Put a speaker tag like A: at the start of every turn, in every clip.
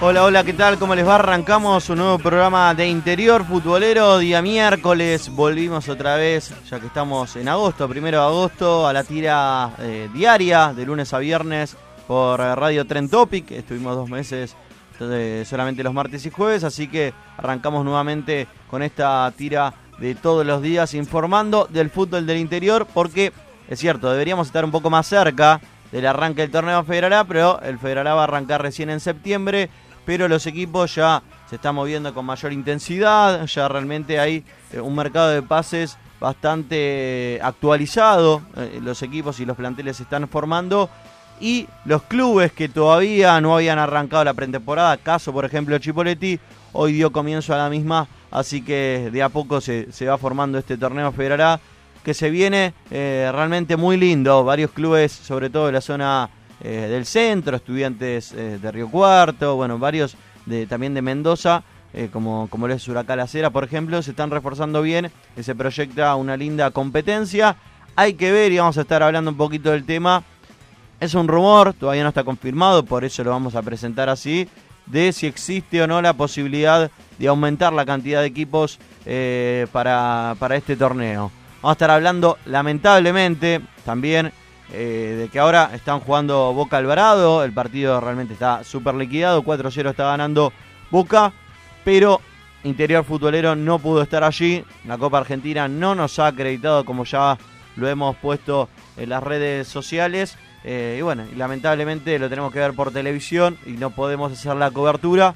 A: Hola, hola, ¿qué tal? ¿Cómo les va? Arrancamos un nuevo programa de Interior Futbolero, día miércoles. Volvimos otra vez, ya que estamos en agosto, primero de agosto, a la tira eh, diaria, de lunes a viernes, por Radio Tren Topic. Estuvimos dos meses eh, solamente los martes y jueves, así que arrancamos nuevamente con esta tira de todos los días informando del fútbol del interior, porque es cierto, deberíamos estar un poco más cerca del arranque del torneo Federal A, pero el Federal A va a arrancar recién en septiembre, pero los equipos ya se están moviendo con mayor intensidad, ya realmente hay eh, un mercado de pases bastante actualizado, eh, los equipos y los planteles se están formando y los clubes que todavía no habían arrancado la pretemporada, caso por ejemplo Chipoletti, hoy dio comienzo a la misma, así que de a poco se, se va formando este torneo Federal que se viene eh, realmente muy lindo. Varios clubes, sobre todo de la zona eh, del centro, estudiantes eh, de Río Cuarto, bueno, varios de, también de Mendoza, eh, como, como lo es Huracán La Cera, por ejemplo, se están reforzando bien, se proyecta una linda competencia. Hay que ver y vamos a estar hablando un poquito del tema. Es un rumor, todavía no está confirmado, por eso lo vamos a presentar así, de si existe o no la posibilidad de aumentar la cantidad de equipos para, para este torneo. Vamos a estar hablando, lamentablemente, también eh, de que ahora están jugando Boca Alvarado. El partido realmente está súper liquidado. 4-0 está ganando Boca. Pero Interior Futbolero no pudo estar allí. La Copa Argentina no nos ha acreditado como ya lo hemos puesto en las redes sociales. Eh, y bueno, lamentablemente lo tenemos que ver por televisión y no podemos hacer la cobertura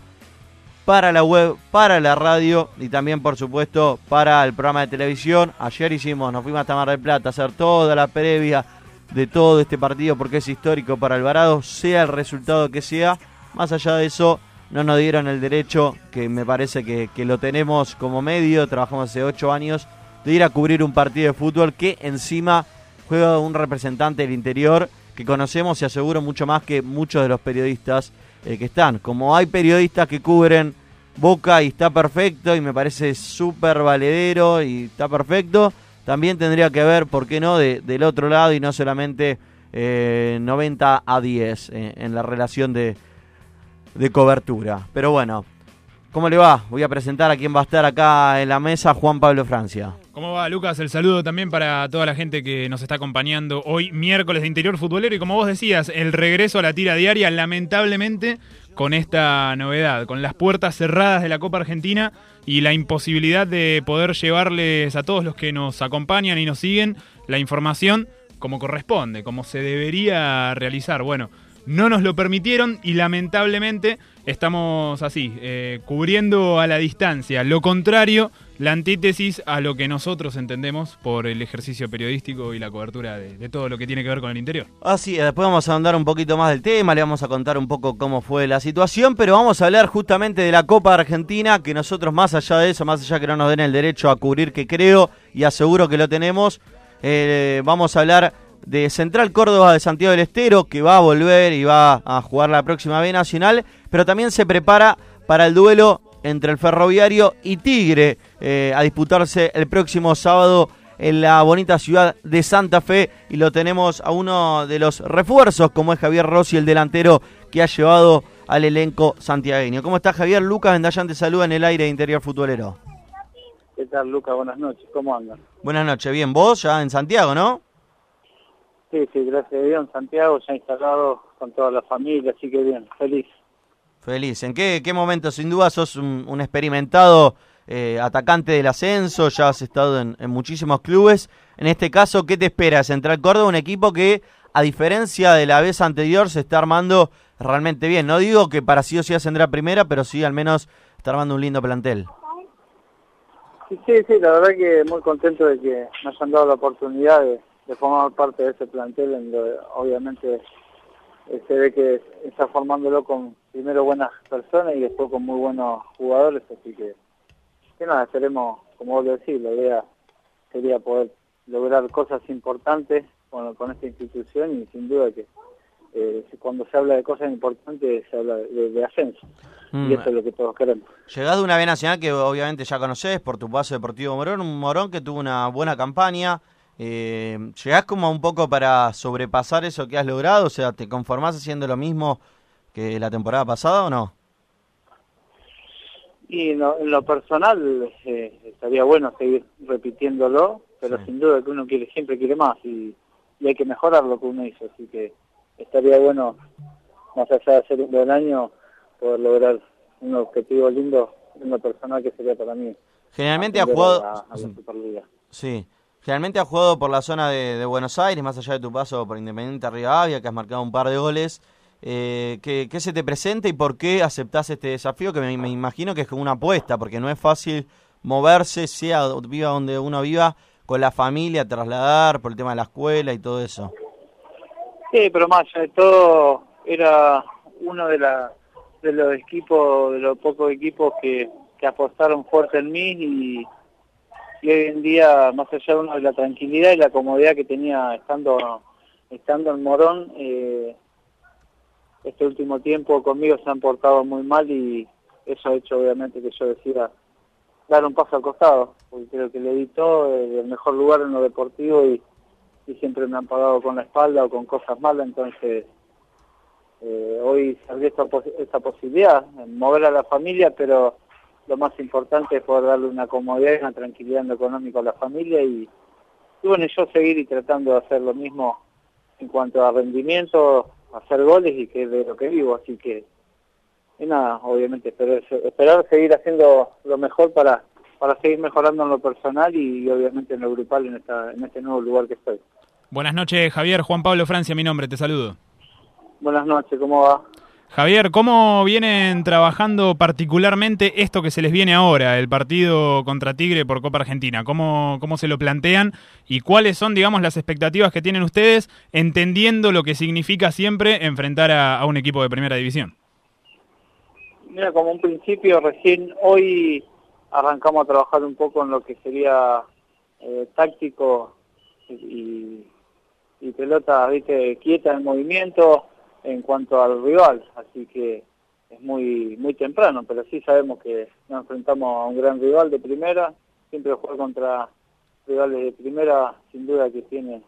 A: para la web, para la radio y también, por supuesto, para el programa de televisión. Ayer hicimos, nos fuimos hasta Mar del Plata a hacer toda la previa de todo este partido porque es histórico para Alvarado, sea el resultado que sea. Más allá de eso, no nos dieron el derecho, que me parece que, que lo tenemos como medio, trabajamos hace ocho años, de ir a cubrir un partido de fútbol que encima juega un representante del interior que conocemos y aseguro mucho más que muchos de los periodistas eh, que están. Como hay periodistas que cubren Boca y está perfecto y me parece súper valedero y está perfecto, también tendría que ver, ¿por qué no?, de- del otro lado y no solamente eh, 90 a 10 eh, en la relación de, de cobertura. Pero bueno, ¿cómo le va? Voy a presentar a quien va a estar acá en la mesa, Juan Pablo Francia.
B: ¿Cómo va, Lucas? El saludo también para toda la gente que nos está acompañando hoy, miércoles de Interior Futbolero. Y como vos decías, el regreso a la tira diaria, lamentablemente, con esta novedad, con las puertas cerradas de la Copa Argentina y la imposibilidad de poder llevarles a todos los que nos acompañan y nos siguen la información como corresponde, como se debería realizar. Bueno, no nos lo permitieron y lamentablemente estamos así, eh, cubriendo a la distancia. Lo contrario, la antítesis a lo que nosotros entendemos por el ejercicio periodístico y la cobertura de, todo lo que tiene que ver con el interior.
A: Así, después vamos a andar un poquito más del tema, le vamos a contar un poco cómo fue la situación, pero vamos a hablar justamente de la Copa Argentina, que nosotros más allá de eso, más allá que no nos den el derecho a cubrir, que creo y aseguro que lo tenemos, eh, vamos a hablar de Central Córdoba de Santiago del Estero, que va a volver y va a jugar la próxima B Nacional, pero también se prepara para el duelo entre el Ferroviario y Tigre eh, a disputarse el próximo sábado en la bonita ciudad de Santa Fe y lo tenemos a uno de los refuerzos como es Javier Rossi, el delantero que ha llevado al elenco santiagueño. ¿Cómo está Javier? Lucas Vendayan te saluda en el aire de Interior Futbolero.
C: ¿Qué tal Lucas? Buenas noches, ¿cómo andan?
A: Buenas noches, bien, vos ya en Santiago, ¿no?
C: Sí, sí, gracias a Dios en Santiago, ya instalado con toda la familia, así que bien, feliz.
A: Feliz. ¿En qué, momento? Sin duda sos un, experimentado eh, atacante del ascenso, ya has estado en, muchísimos clubes. En este caso, ¿qué te espera? Central Córdoba, un equipo que, a diferencia de la vez anterior, se está armando realmente bien. No digo que para sí o sí ascendrá primera, pero sí al menos está armando un lindo plantel.
C: Sí, sí, la verdad que muy contento de que nos hayan dado la oportunidad de, de formar parte de ese plantel, en donde obviamente eh, se ve que está formándolo con primero buenas personas y después con muy buenos jugadores, así que, que nada, esperemos, como vos decís, la idea sería poder lograr cosas importantes con, con esta institución y sin duda que eh, cuando se habla de cosas importantes se habla de, ascenso. y mm. eso es lo que todos queremos.
A: Llegás de una B Nacional que obviamente ya conoces por tu paso deportivo Morón, un Morón que tuvo una buena campaña, eh, ¿Llegás como un poco para sobrepasar eso que has logrado? O sea, ¿te conformás haciendo lo mismo que la temporada pasada o no?
C: Y en lo, personal eh, estaría bueno seguir repitiéndolo, pero sin duda que uno quiere siempre quiere más y, hay que mejorar lo que uno hizo, así que estaría bueno, más allá de hacer un buen año, poder lograr un objetivo lindo en lo personal que sería para mí.
A: Generalmente ha jugado... sí. Generalmente has jugado por la zona de, Buenos Aires, más allá de tu paso por Independiente Rivadavia, que has marcado un par de goles. Eh, ¿qué, se te presenta y por qué aceptás este desafío? Que me, imagino que es como una apuesta, porque no es fácil moverse, sea viva donde uno viva, con la familia, trasladar por el tema de la escuela y todo eso.
C: Sí, pero más allá de todo, era uno de, la, de los equipos, de los pocos equipos que, que apostaron fuerte en mí y y hoy en día, más allá de, uno de la tranquilidad y la comodidad que tenía estando, estando en Morón, eh, este último tiempo conmigo se han portado muy mal y eso ha hecho obviamente que yo decida dar un paso al costado, porque creo que le di todo, el mejor lugar en lo deportivo y, siempre me han pagado con la espalda o con cosas malas, entonces eh, hoy se esta, esta posibilidad, mover a la familia, pero lo más importante es poder darle una comodidad y una tranquilidad económica a la familia y, bueno, yo seguir y tratando de hacer lo mismo en cuanto a rendimiento, hacer goles y que es de lo que vivo, así que y nada, obviamente esperar, esperar seguir haciendo lo mejor para, para seguir mejorando en lo personal y, obviamente en lo grupal en, esta, en este nuevo lugar que estoy.
B: Buenas noches Javier, Juan Pablo Francia, mi nombre, te saludo.
C: Buenas noches, ¿cómo va?
B: Javier, ¿cómo vienen trabajando particularmente esto que se les viene ahora, el partido contra Tigre por Copa Argentina? ¿Cómo, cómo se lo plantean y cuáles son, digamos, las expectativas que tienen ustedes, entendiendo lo que significa siempre enfrentar a, un equipo de primera división?
C: Mira, como un principio, recién hoy arrancamos a trabajar un poco en lo que sería eh, táctico y, y pelota, viste, quieta en movimiento en cuanto al rival, así que es muy muy temprano, pero sí sabemos que nos enfrentamos a un gran rival de primera, siempre jugar contra rivales de primera, sin duda que tiene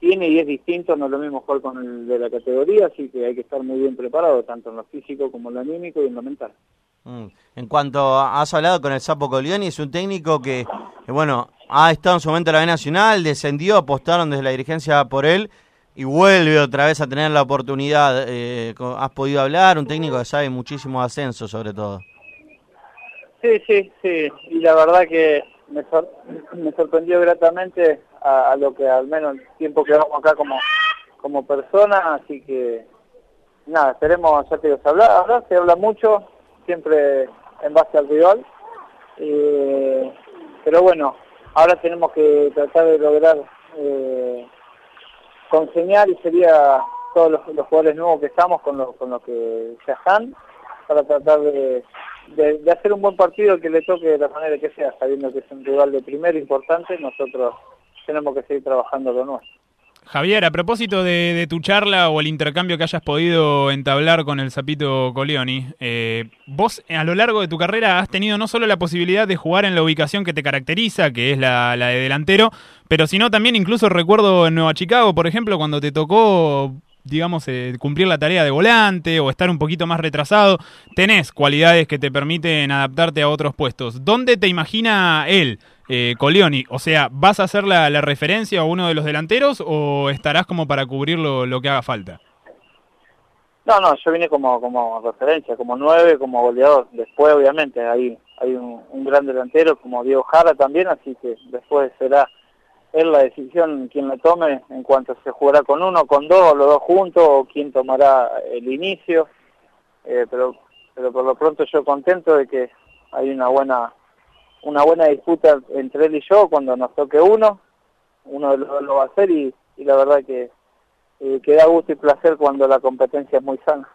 C: tiene y es distinto, no es lo mismo jugar con el de la categoría, así que hay que estar muy bien preparado, tanto en lo físico como en lo anímico y en lo mental.
A: Mm. En cuanto has hablado con el Sapo Colioni, es un técnico que, que, bueno, ha estado en su momento en la B Nacional, descendió, apostaron desde la dirigencia por él y vuelve otra vez a tener la oportunidad. Eh, ¿Has podido hablar? Un técnico que sabe muchísimo de ascenso, sobre todo.
C: Sí, sí, sí. Y la verdad que me, me sorprendió gratamente a, lo que al menos el tiempo que vamos acá como, como persona, así que nada, esperemos, ya te digo, se habla, habla, se habla mucho, siempre en base al rival. Eh, pero bueno, ahora tenemos que tratar de lograr eh, conseñar y sería todos los, los jugadores nuevos que estamos con los con lo que ya están para tratar de, de, de hacer un buen partido que le toque de la manera que sea, sabiendo que es un rival de primero importante, nosotros tenemos que seguir trabajando lo nuestro.
B: Javier, a propósito de, tu charla o el intercambio que hayas podido entablar con el Zapito Coleoni, eh, vos a lo largo de tu carrera has tenido no solo la posibilidad de jugar en la ubicación que te caracteriza, que es la, la de delantero, pero sino también incluso recuerdo en Nueva Chicago, por ejemplo, cuando te tocó digamos, eh, cumplir la tarea de volante o estar un poquito más retrasado, tenés cualidades que te permiten adaptarte a otros puestos. ¿Dónde te imagina él, eh, Colioni? O sea, ¿vas a hacer la, referencia a uno de los delanteros o estarás como para cubrir lo, lo, que haga falta?
C: No, no, yo vine como, como referencia, como nueve, como goleador. Después, obviamente, hay, hay un, gran delantero como Diego Jara también, así que después será es la decisión quien la tome en cuanto se jugará con uno, con dos, los dos juntos, o quién tomará el inicio. Eh, pero, pero por lo pronto yo contento de que hay una buena, una buena disputa entre él y yo cuando nos toque uno. Uno lo, lo va a hacer y, y la verdad que, eh, que da gusto y placer cuando la competencia es muy sana.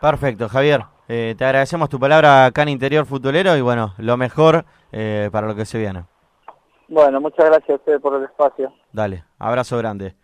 A: Perfecto, Javier. Eh, te agradecemos tu palabra acá en Interior Futbolero y bueno, lo mejor eh, para lo que se viene.
C: Bueno, muchas gracias a ustedes por el espacio.
A: Dale, abrazo grande.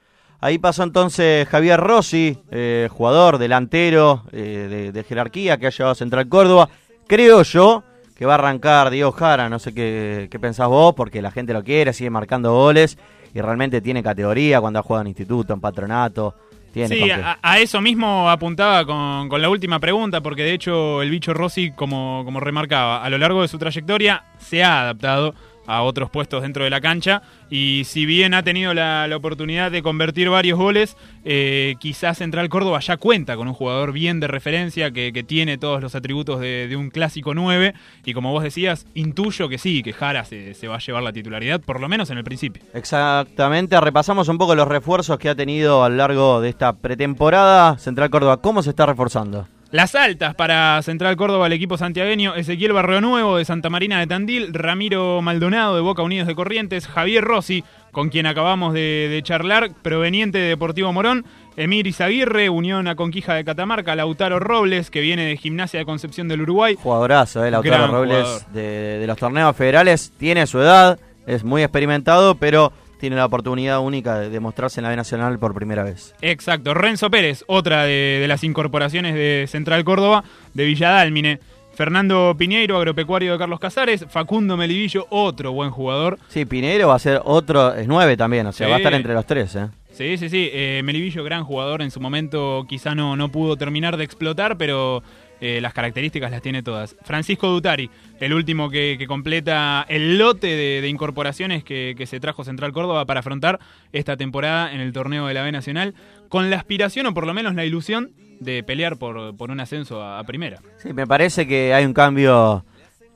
A: Ahí pasó entonces Javier Rossi, eh, jugador, delantero eh, de, de, jerarquía que ha llevado a Central Córdoba. Creo yo que va a arrancar Diego Jara, no sé qué, qué pensás vos, porque la gente lo quiere, sigue marcando goles y realmente tiene categoría cuando ha jugado en instituto, en patronato. Tiene
B: sí, a, a, eso mismo apuntaba con, con, la última pregunta, porque de hecho el bicho Rossi, como, como remarcaba, a lo largo de su trayectoria se ha adaptado a otros puestos dentro de la cancha y si bien ha tenido la, oportunidad de convertir varios goles, eh, quizás Central Córdoba ya cuenta con un jugador bien de referencia que, tiene todos los atributos de, de, un clásico 9 y como vos decías, intuyo que sí, que Jara se, se, va a llevar la titularidad, por lo menos en el principio.
A: Exactamente, repasamos un poco los refuerzos que ha tenido a lo largo de esta pretemporada Central Córdoba, ¿cómo se está reforzando?
B: Las altas para Central Córdoba, el equipo santiagueño, Ezequiel Barrio Nuevo de Santa Marina de Tandil, Ramiro Maldonado de Boca Unidos de Corrientes, Javier Rossi, con quien acabamos de, de charlar, proveniente de Deportivo Morón, Emir Izaguirre, Unión a Conquija de Catamarca, Lautaro Robles, que viene de Gimnasia de Concepción del Uruguay.
A: Jugadorazo, eh, Lautaro Gran Robles de, de los torneos federales, tiene su edad, es muy experimentado, pero tiene la oportunidad única de demostrarse en la B Nacional por primera vez.
B: Exacto. Renzo Pérez, otra de, de las incorporaciones de Central Córdoba, de Villadálmine. Fernando Piñeiro, agropecuario de Carlos Casares. Facundo Melivillo, otro buen jugador.
A: Sí, Piñeiro va a ser otro, es nueve también, o sea, sí. va a estar entre los tres. ¿eh?
B: Sí, sí, sí. Eh, Melivillo, gran jugador, en su momento quizá no, no pudo terminar de explotar, pero eh, las características las tiene todas. Francisco Dutari, el último que, completa el lote de, incorporaciones que, se trajo Central Córdoba para afrontar esta temporada en el torneo de la B Nacional, con la aspiración o por lo menos la ilusión de pelear por, por un ascenso a, a, primera.
A: Sí, me parece que hay un cambio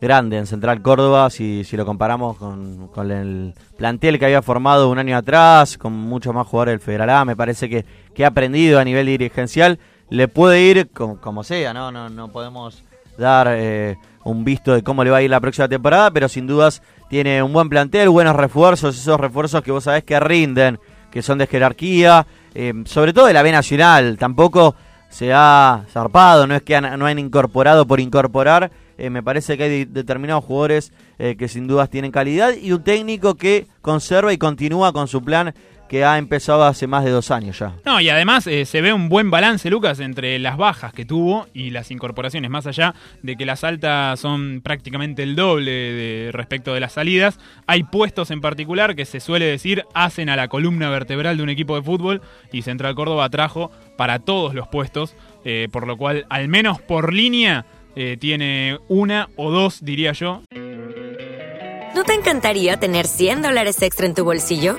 A: grande en Central Córdoba si, si lo comparamos con, con, el plantel que había formado un año atrás, con muchos más jugadores del Federal A, me parece que, que ha aprendido a nivel dirigencial le puede ir como, como sea, ¿no? No, no podemos dar eh, un visto de cómo le va a ir la próxima temporada, pero sin dudas tiene un buen plantel, buenos refuerzos, esos refuerzos que vos sabés que rinden, que son de jerarquía, eh, sobre todo de la B Nacional, tampoco se ha zarpado, no es que han, no han incorporado por incorporar, eh, me parece que hay determinados jugadores eh, que sin dudas tienen calidad y un técnico que conserva y continúa con su plan que ha empezado hace más de dos años ya.
B: No, y además eh, se ve un buen balance, Lucas, entre las bajas que tuvo y las incorporaciones, más allá de que las altas son prácticamente el doble de, respecto de las salidas. Hay puestos en particular que se suele decir hacen a la columna vertebral de un equipo de fútbol y Central Córdoba trajo para todos los puestos, eh, por lo cual, al menos por línea, eh, tiene una o dos, diría yo.
D: ¿No te encantaría tener 100 dólares extra en tu bolsillo?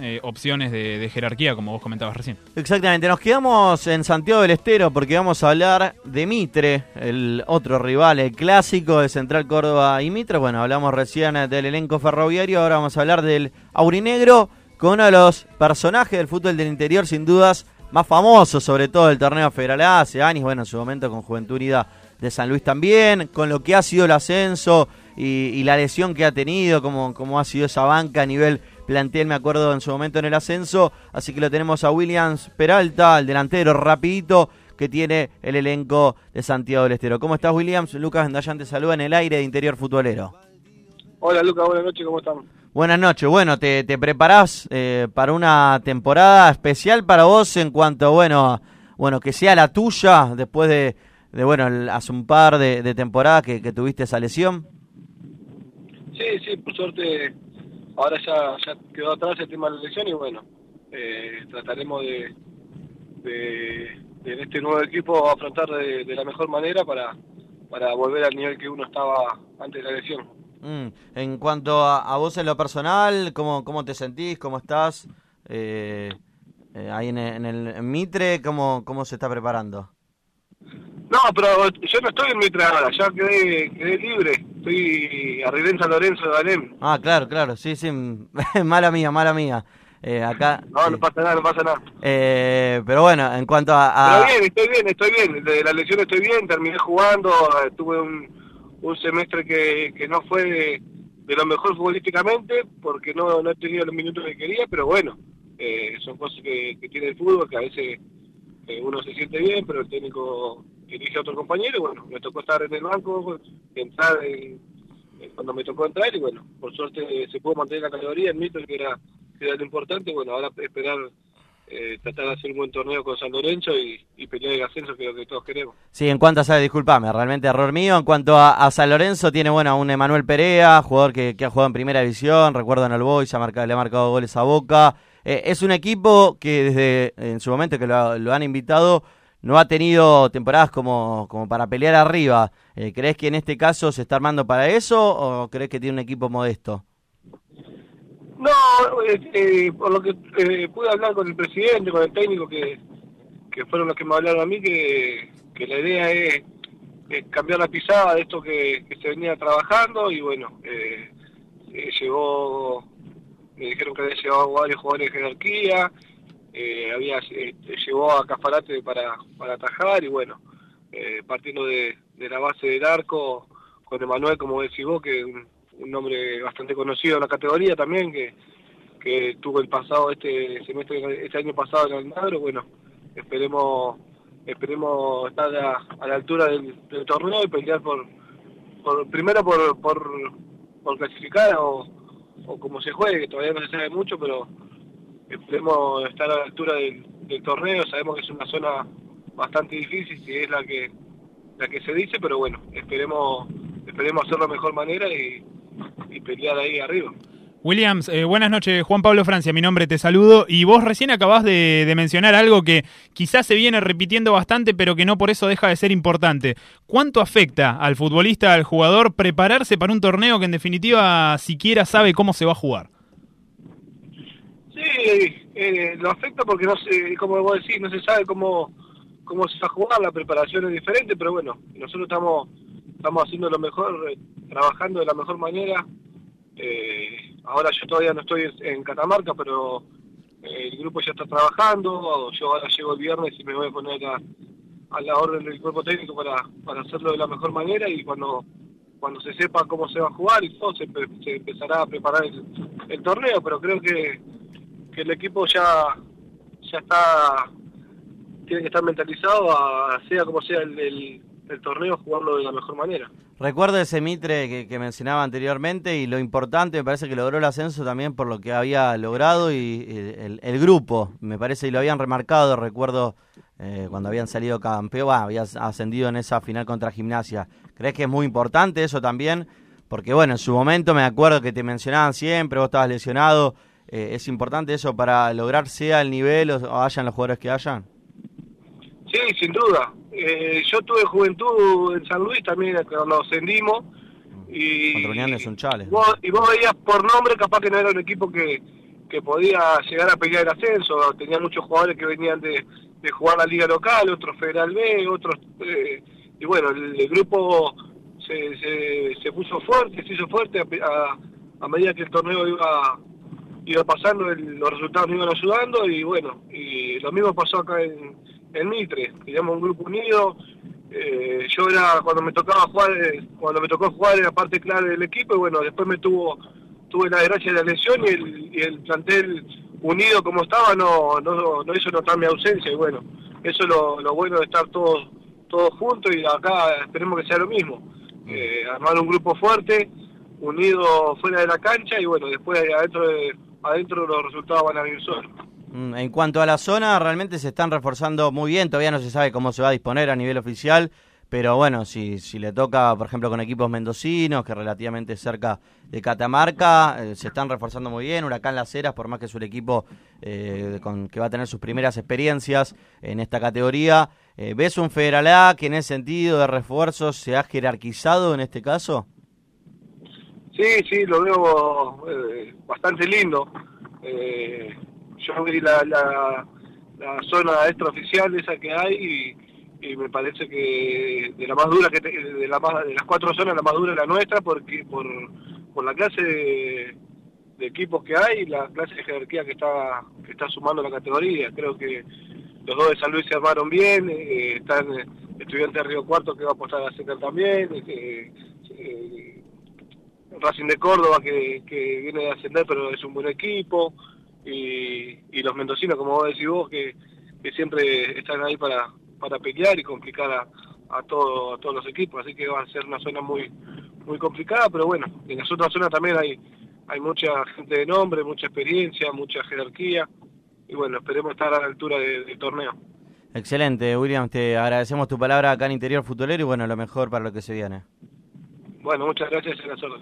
B: Eh, opciones de, jerarquía, como vos comentabas recién.
A: Exactamente, nos quedamos en Santiago del Estero porque vamos a hablar de Mitre, el otro rival, el clásico de Central Córdoba y Mitre. Bueno, hablamos recién del elenco ferroviario, ahora vamos a hablar del Aurinegro con uno de los personajes del fútbol del interior, sin dudas, más famosos, sobre todo del torneo federal hace años, bueno, en su momento con Juventud Unida de San Luis también, con lo que ha sido el ascenso y, y la lesión que ha tenido, como, como ha sido esa banca a nivel plantel, me acuerdo en su momento en el ascenso, así que lo tenemos a Williams Peralta, el delantero rapidito que tiene el elenco de Santiago del Estero. ¿Cómo estás Williams? Lucas Vendayan te saluda en el aire de Interior Futbolero.
E: Hola Lucas, buenas noches, ¿cómo están?
A: Buenas noches. Bueno, te, te preparás eh, para una temporada especial para vos en cuanto, bueno, bueno que sea la tuya después de, de bueno, el- hace un par de, de temporadas que, que tuviste esa lesión.
E: Sí, sí, por suerte ahora ya, ya quedó atrás el tema de la elección y bueno, eh, trataremos de, de, de en este nuevo equipo afrontar de, la mejor manera para, para volver al nivel que uno estaba antes de la elección.
A: Mm, En cuanto a, vos en lo personal, ¿cómo, cómo te sentís? ¿Cómo estás? Eh, eh, ahí en el, en el Mitre, ¿cómo, ¿cómo se está preparando?
E: No, pero yo no estoy en Mitre ahora, ya quedé, quedé libre, estoy arriba en San Lorenzo de Alem.
A: Ah, claro, claro, sí, sí, mala mía, mala mía. Eh, acá.
E: No, no pasa nada, no pasa nada.
A: Eh, pero bueno, en cuanto a. a-
E: Pero bien, estoy bien, estoy bien. De la lesión estoy bien, terminé jugando, tuve un, un semestre que, que no fue de, de lo mejor futbolísticamente, porque no, no he tenido los minutos que quería, pero bueno, eh, son cosas que, que tiene el fútbol, que a veces eh, uno se siente bien, pero el técnico elige a otro compañero, y bueno, me tocó estar en el banco, entrar en- cuando me tocó entrar, y bueno, por suerte se pudo mantener la categoría, el mito que era, que era lo importante, bueno, ahora esperar eh, tratar de hacer un buen torneo con San Lorenzo y, pelear el ascenso que es lo que todos queremos.
A: Sí, en cuanto a, sabe, disculpame, realmente error mío. En cuanto a, a San Lorenzo, tiene, bueno, a un Emanuel Perea, jugador que, que ha jugado en primera división, recuerdo en el Boys, ha marcado, le ha marcado goles a Boca. Eh, es un equipo que desde en su momento que lo, lo han invitado, no ha tenido temporadas como, como para pelear arriba. Eh, ¿Crees que en este caso se está armando para eso o crees que tiene un equipo modesto?
E: No, eh, eh, por lo que eh, pude hablar con el presidente, con el técnico, que, que fueron los que me hablaron a mí, que, la idea es, cambiar la pisada de esto que, se venía trabajando y bueno, llegó, me dijeron que había llegado varios jugadores de jerarquía, eh, había eh, llegó a Cafarate para, para atajar y bueno, eh, partiendo de, la base del arco, con Emanuel, como decís vos, que un, un nombre bastante conocido en la categoría también, que, que tuvo el pasado, este semestre, este año pasado en Almagro, bueno, esperemos esperemos estar a, la altura del, del torneo y pelear por, por primero por, por, por clasificar o, o como se juegue, que todavía no se sabe mucho, pero esperemos estar a la altura del, torneo, sabemos que es una zona bastante difícil, si es la que la que se dice, pero bueno, esperemos esperemos hacerlo de mejor manera y, y pelear ahí arriba.
B: Williams, eh, buenas noches. Juan Pablo Francia, mi nombre, te saludo. Y vos recién acabás de, de mencionar algo que quizás se viene repitiendo bastante, pero que no por eso deja de ser importante. ¿Cuánto afecta al futbolista, al jugador, prepararse para un torneo que en definitiva siquiera sabe cómo se va a jugar?
E: Sí, eh, lo afecta porque no sé, como vos decís, no se sabe cómo, cómo se va a jugar, la preparación es diferente, pero bueno, nosotros estamos, estamos haciendo lo mejor, eh, trabajando de la mejor manera. Eh, ahora yo todavía no estoy en Catamarca, pero eh, el grupo ya está trabajando, yo ahora llego el viernes y me voy a poner a, a la orden del cuerpo técnico para, para hacerlo de la mejor manera y cuando cuando se sepa cómo se va a jugar y todo, se, se empezará a preparar el torneo, pero creo que, que el equipo ya ya está tiene que estar mentalizado a, sea como sea el, torneo, jugarlo de la mejor manera.
A: Recuerdo ese Mitre que, mencionaba anteriormente y lo importante, me parece que logró el ascenso también por lo que había logrado y, el, el, grupo, me parece, y lo habían remarcado, recuerdo eh, cuando habían salido campeón, había ascendido en esa final contra Gimnasia. ¿Crees que es muy importante eso también? Porque bueno, en su momento me acuerdo que te mencionaban siempre, vos estabas lesionado, eh, ¿es importante eso para lograr sea el nivel o, hayan los jugadores que hayan?
E: Sí, sin duda. Eh, yo tuve juventud en San Luis también cuando ascendimos. Y,
A: Contra
E: Vos, y vos veías por nombre, capaz que no era un equipo que, que podía llegar a pelear el ascenso. Tenía muchos jugadores que venían de, de jugar la liga local, otros Federal B, otros. Eh, y bueno, el, grupo se, se, se, puso fuerte, se hizo fuerte a, a, medida que el torneo iba iba pasando, los resultados me iban ayudando y bueno, y lo mismo pasó acá en en Mitre, digamos un grupo unido. Eh, yo era cuando me tocaba jugar, eh, cuando me tocó jugar era parte clave del equipo y bueno, después me tuvo tuve la desgracia de la lesión y el, plantel unido como estaba no, no, hizo notar mi ausencia y bueno, eso es lo, lo bueno de estar todos todos juntos y acá esperemos que sea lo mismo. Eh, armar un grupo fuerte, unido fuera de la cancha y bueno, después adentro, de, adentro los resultados van a venir solos.
A: Mm, en cuanto a la zona, realmente se están reforzando muy bien. Todavía no se sabe cómo se va a disponer a nivel oficial. Pero bueno, si, si le toca, por ejemplo, con equipos mendocinos, que relativamente cerca de Catamarca, eh, se están reforzando muy bien. Huracán Las Heras, por más que es un equipo eh, con, que va a tener sus primeras experiencias en esta categoría. Eh, ¿Ves un Federal A que en ese sentido de refuerzos se ha jerarquizado en este caso?
E: Sí, sí, lo veo bastante lindo. Eh, yo vi la, la, zona extraoficial esa que hay y, me parece que de la más dura que de, la más, de las cuatro zonas la más dura es la nuestra porque por, por la clase de, equipos que hay y la clase de jerarquía que está que está sumando la categoría creo que los dos de San Luis se armaron bien eh, están estudiantes de Río Cuarto que va a apostar a Secar también eh, eh, Racing de Córdoba que, que viene de ascender pero es un buen equipo y, y los mendocinos, como vos decís vos, que, que siempre están ahí para, para pelear y complicar a, a, todo, a todos los equipos, así que va a ser una zona muy muy complicada, pero bueno, en las otras zonas también hay, hay mucha gente de nombre, mucha experiencia, mucha jerarquía, y bueno, esperemos estar a la altura de, del torneo.
A: Excelente, William, te agradecemos tu palabra acá en Interior Futbolero y bueno, lo mejor para lo que se viene.
E: Bueno, muchas gracias en la zona.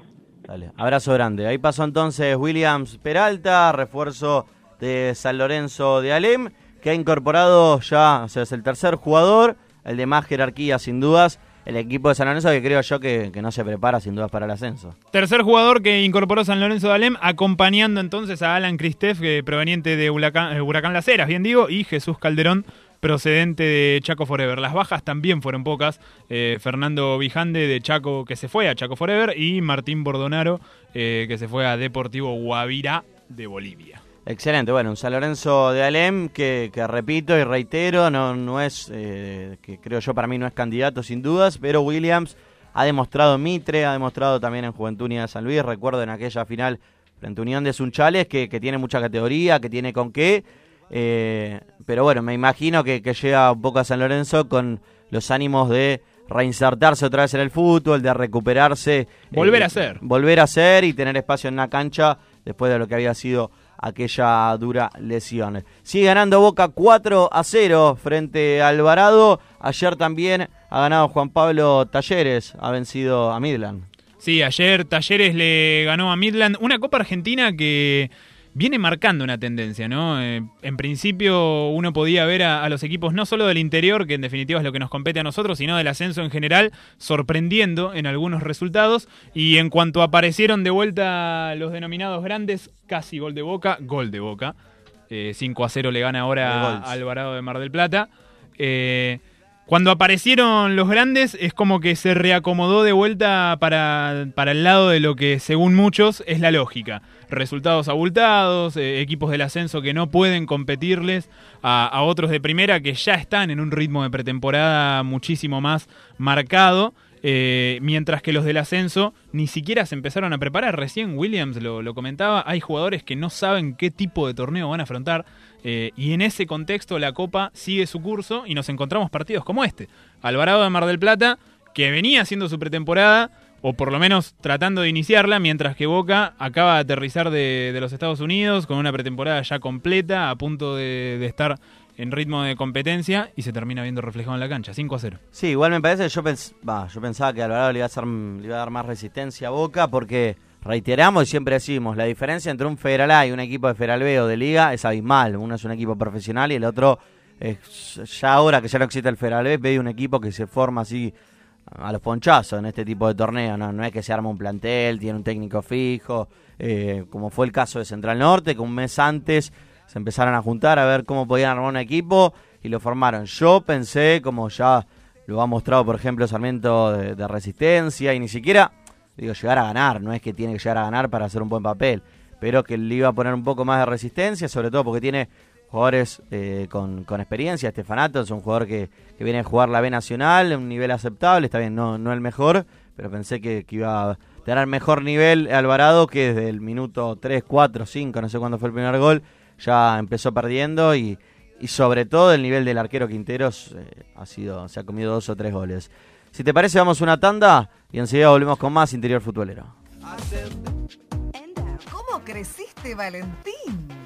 A: Dale, abrazo grande. Ahí pasó entonces Williams Peralta, refuerzo de San Lorenzo de Alem, que ha incorporado ya, o sea, es el tercer jugador, el de más jerarquía sin dudas, el equipo de San Lorenzo que creo yo que, no se prepara sin dudas para el ascenso.
B: Tercer jugador que incorporó San Lorenzo de Alem, acompañando entonces a Alan Cristef, que proveniente de Huracán, Huracán Las Heras, bien digo, y Jesús Calderón, procedente de Chaco Forever. Las bajas también fueron pocas. Eh, Fernando Vijande de Chaco que se fue a Chaco Forever y Martín Bordonaro eh, que se fue a Deportivo Guavirá de Bolivia.
A: Excelente, bueno, un San Lorenzo de Alem que, repito y reitero, no, es, eh, que creo yo para mí no es candidato sin dudas, pero Williams ha demostrado en Mitre, ha demostrado también en Juventud Unida de San Luis, recuerdo en aquella final frente a Unión de Sunchales que tiene mucha categoría, que tiene con qué, eh, pero bueno, me imagino que, que, llega un poco a San Lorenzo con los ánimos de reinsertarse otra vez en el fútbol, de recuperarse.
B: Volver eh, a ser.
A: Volver a ser y tener espacio en una cancha después de lo que había sido aquella dura lesión. Sigue ganando Boca 4 a 0 frente a Alvarado. Ayer también ha ganado Juan Pablo Talleres, ha vencido a Midland.
B: Sí, ayer Talleres le ganó a Midland una Copa Argentina que viene marcando una tendencia, ¿no? Eh, en principio uno podía ver a, a, los equipos no solo del interior, que en definitiva es lo que nos compete a nosotros, sino del ascenso en general, sorprendiendo en algunos resultados. Y en cuanto aparecieron de vuelta los denominados grandes, casi gol de boca, gol de boca. Eh, 5 a 0 le gana ahora a Alvarado de Mar del Plata. Eh, cuando aparecieron los grandes es como que se reacomodó de vuelta para, para el lado de lo que según muchos es la lógica. Resultados abultados, eh, equipos del ascenso que no pueden competirles a, otros de primera que ya están en un ritmo de pretemporada muchísimo más marcado. eh, mientras que los del ascenso ni siquiera se empezaron a preparar. Recién Williams lo, lo comentaba, hay jugadores que no saben qué tipo de torneo van a afrontar. eh, y en ese contexto la Copa sigue su curso y nos encontramos partidos como este. Alvarado de Mar del Plata, que venía haciendo su pretemporada, o por lo menos tratando de iniciarla, mientras que Boca acaba de aterrizar de, de los Estados Unidos con una pretemporada ya completa, a punto de, de estar en ritmo de competencia y se termina viendo reflejado en la cancha, 5 a 0.
A: Sí, igual me parece, yo, pens va, yo pensaba que Alvarado le iba, a hacer, le iba a dar más resistencia a Boca porque reiteramos y siempre decimos, la diferencia entre un Federal A y un equipo de Federal B o de Liga es abismal. Uno es un equipo profesional y el otro es ya ahora que ya no existe el Federal B, ve un equipo que se forma así a los ponchazos en este tipo de torneo. No, no es que se arma un plantel, tiene un técnico fijo, eh, como fue el caso de Central Norte, que un mes antes se empezaron a juntar a ver cómo podían armar un equipo y lo formaron. Yo pensé, como ya lo ha mostrado, por ejemplo, Sarmiento de, de Resistencia, y ni siquiera, digo, llegar a ganar, no es que tiene que llegar a ganar para hacer un buen papel, pero que le iba a poner un poco más de resistencia, sobre todo porque tiene jugadores eh, con, con experiencia. Estefanato es un jugador que, que viene a jugar la B Nacional, un nivel aceptable, está bien, no, no el mejor, pero pensé que, iba a tener mejor nivel Alvarado, que desde el minuto 3, 4, 5, no sé cuándo fue el primer gol, ya empezó perdiendo y, y sobre todo el nivel del arquero Quinteros eh, ha sido, se ha comido dos o tres goles. Si te parece, vamos una tanda y enseguida volvemos con más interior futbolero.
F: ¿Cómo creciste, Valentín?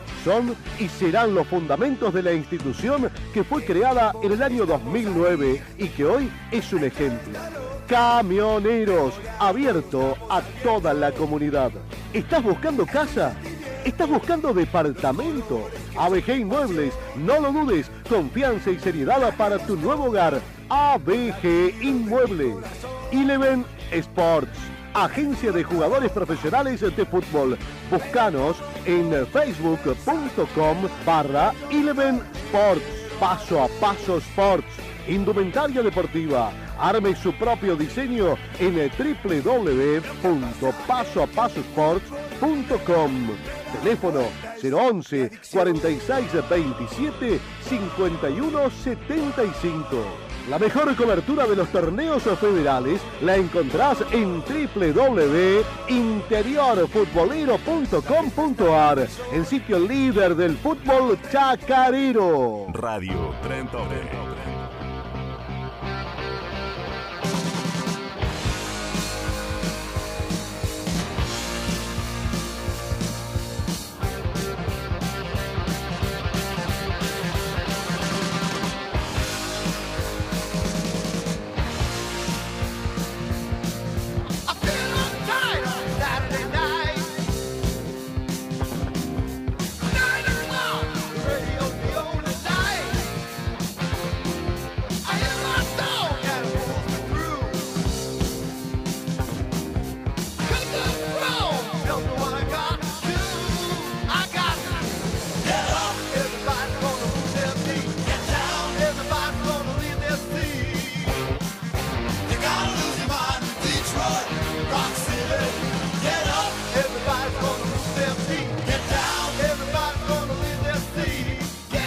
G: son y serán los fundamentos de la institución que fue creada en el año 2009 y que hoy es un ejemplo. Camioneros, abierto a toda la comunidad. ¿Estás buscando casa? ¿Estás buscando departamento? ABG Inmuebles, no lo dudes, confianza y seriedad para tu nuevo hogar. ABG Inmuebles. Eleven Sports. Agencia de Jugadores Profesionales de Fútbol. Búscanos en facebook.com barra Eleven Sports. Paso a paso Sports. Indumentaria deportiva. Arme su propio diseño en www.pasoapasosports.com. Teléfono 011 46 27 51 75. La mejor cobertura de los torneos federales la encontrás en www.interiorfutbolero.com.ar, el sitio líder del fútbol chacarero.
H: Radio Trentone.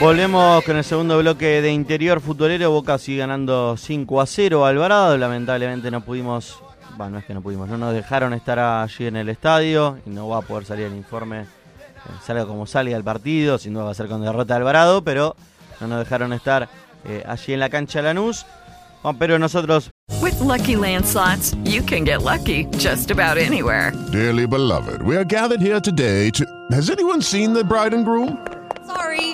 A: Volvemos con el segundo bloque de interior futbolero. Boca sigue ganando 5 a 0 a Alvarado. Lamentablemente no pudimos, bueno, no es que no pudimos, no nos dejaron estar allí en el estadio y no va a poder salir el informe, eh, salga como salga el partido, sin duda va a ser con derrota de Alvarado, pero no nos dejaron estar eh, allí en la cancha de Lanús. Juan, pero nosotros
I: With Lucky Land slots, you can get lucky just about anywhere.
H: Dearly beloved, we are gathered here today to. Has anyone seen the bride and groom?
J: Sorry,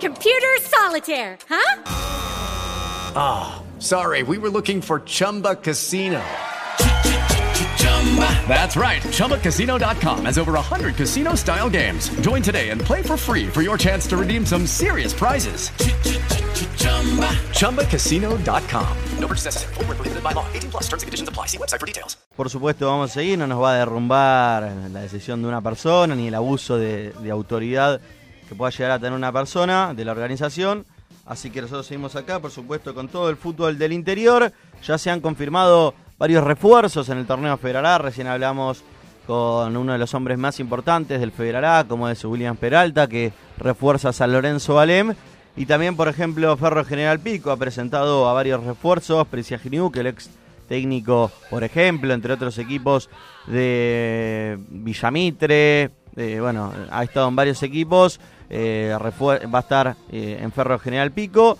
K: Computer solitaire, huh?
L: Ah, sorry. We were looking for Chumba Casino. That's right. ChumbaCasino.com has over 100 casino style games. Join today and play for free for your chance to redeem some serious prizes. ChumbaCasino.com.
M: No purchase necessary. Prohibited by law. 18 plus terms and conditions apply. See website for details.
A: Por supuesto, vamos a seguir, no nos va a derrumbar la decisión de una persona ni el abuso de, de autoridad que pueda llegar a tener una persona de la organización. Así que nosotros seguimos acá, por supuesto, con todo el fútbol del interior. Ya se han confirmado varios refuerzos en el torneo Federal A. Recién hablamos con uno de los hombres más importantes del Federal A, como es William Peralta, que refuerza a San Lorenzo Alem. Y también, por ejemplo, Ferro General Pico ha presentado a varios refuerzos. Precia que el ex técnico, por ejemplo, entre otros equipos de Villamitre. Eh, bueno, ha estado en varios equipos. eh, va a estar eh, en Ferro General Pico.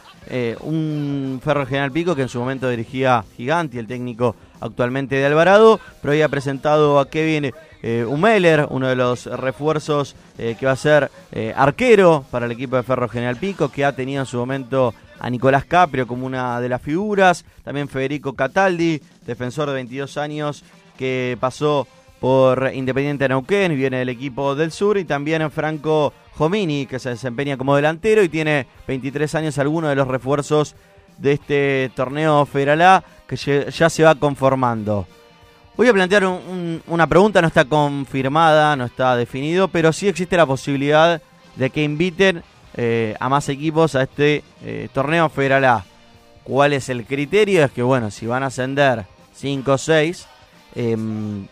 A: un Ferro General Pico que en su momento dirigía Giganti, el técnico actualmente de Alvarado. Pero hoy ha presentado a Kevin Humeler, uno de los refuerzos que va a ser arquero para el equipo de Ferro General Pico, que ha tenido en su momento a Nicolás Caprio como una de las figuras. También Federico Cataldi, defensor de 22 años, que pasó por Independiente Neuquén, viene del equipo del sur. Y también Franco Jomini, que se desempeña como delantero y tiene 23 años, alguno de los refuerzos de este torneo Federal A, que ya se va conformando. Voy a plantear un- un- una pregunta, no está confirmada, no está definido, pero sí existe la posibilidad de que inviten eh, a más equipos a este eh, torneo Federal A. ¿Cuál es el criterio? Es que, bueno, si van a ascender 5 o 6, em,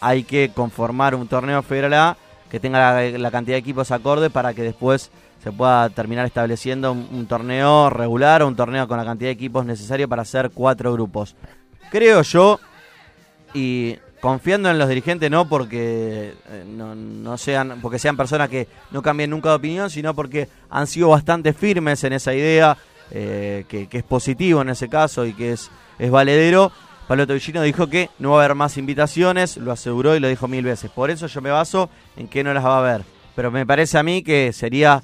A: hay que conformar un torneo Federal A que tenga la, cantidad de equipos acorde para que después se pueda terminar estableciendo un, torneo regular o un torneo con la cantidad de equipos necesario para hacer cuatro grupos. Creo yo, y confiando en los dirigentes no porque eh, no, sean porque sean personas que no cambien nunca de opinión sino porque han sido bastante firmes en esa idea eh, que, que es positivo en ese caso y que es, es valedero Pablo Tobillino dijo que no va a haber más invitaciones lo aseguró y lo dijo mil veces por eso yo me baso en que no las va a haber pero me parece a mí que sería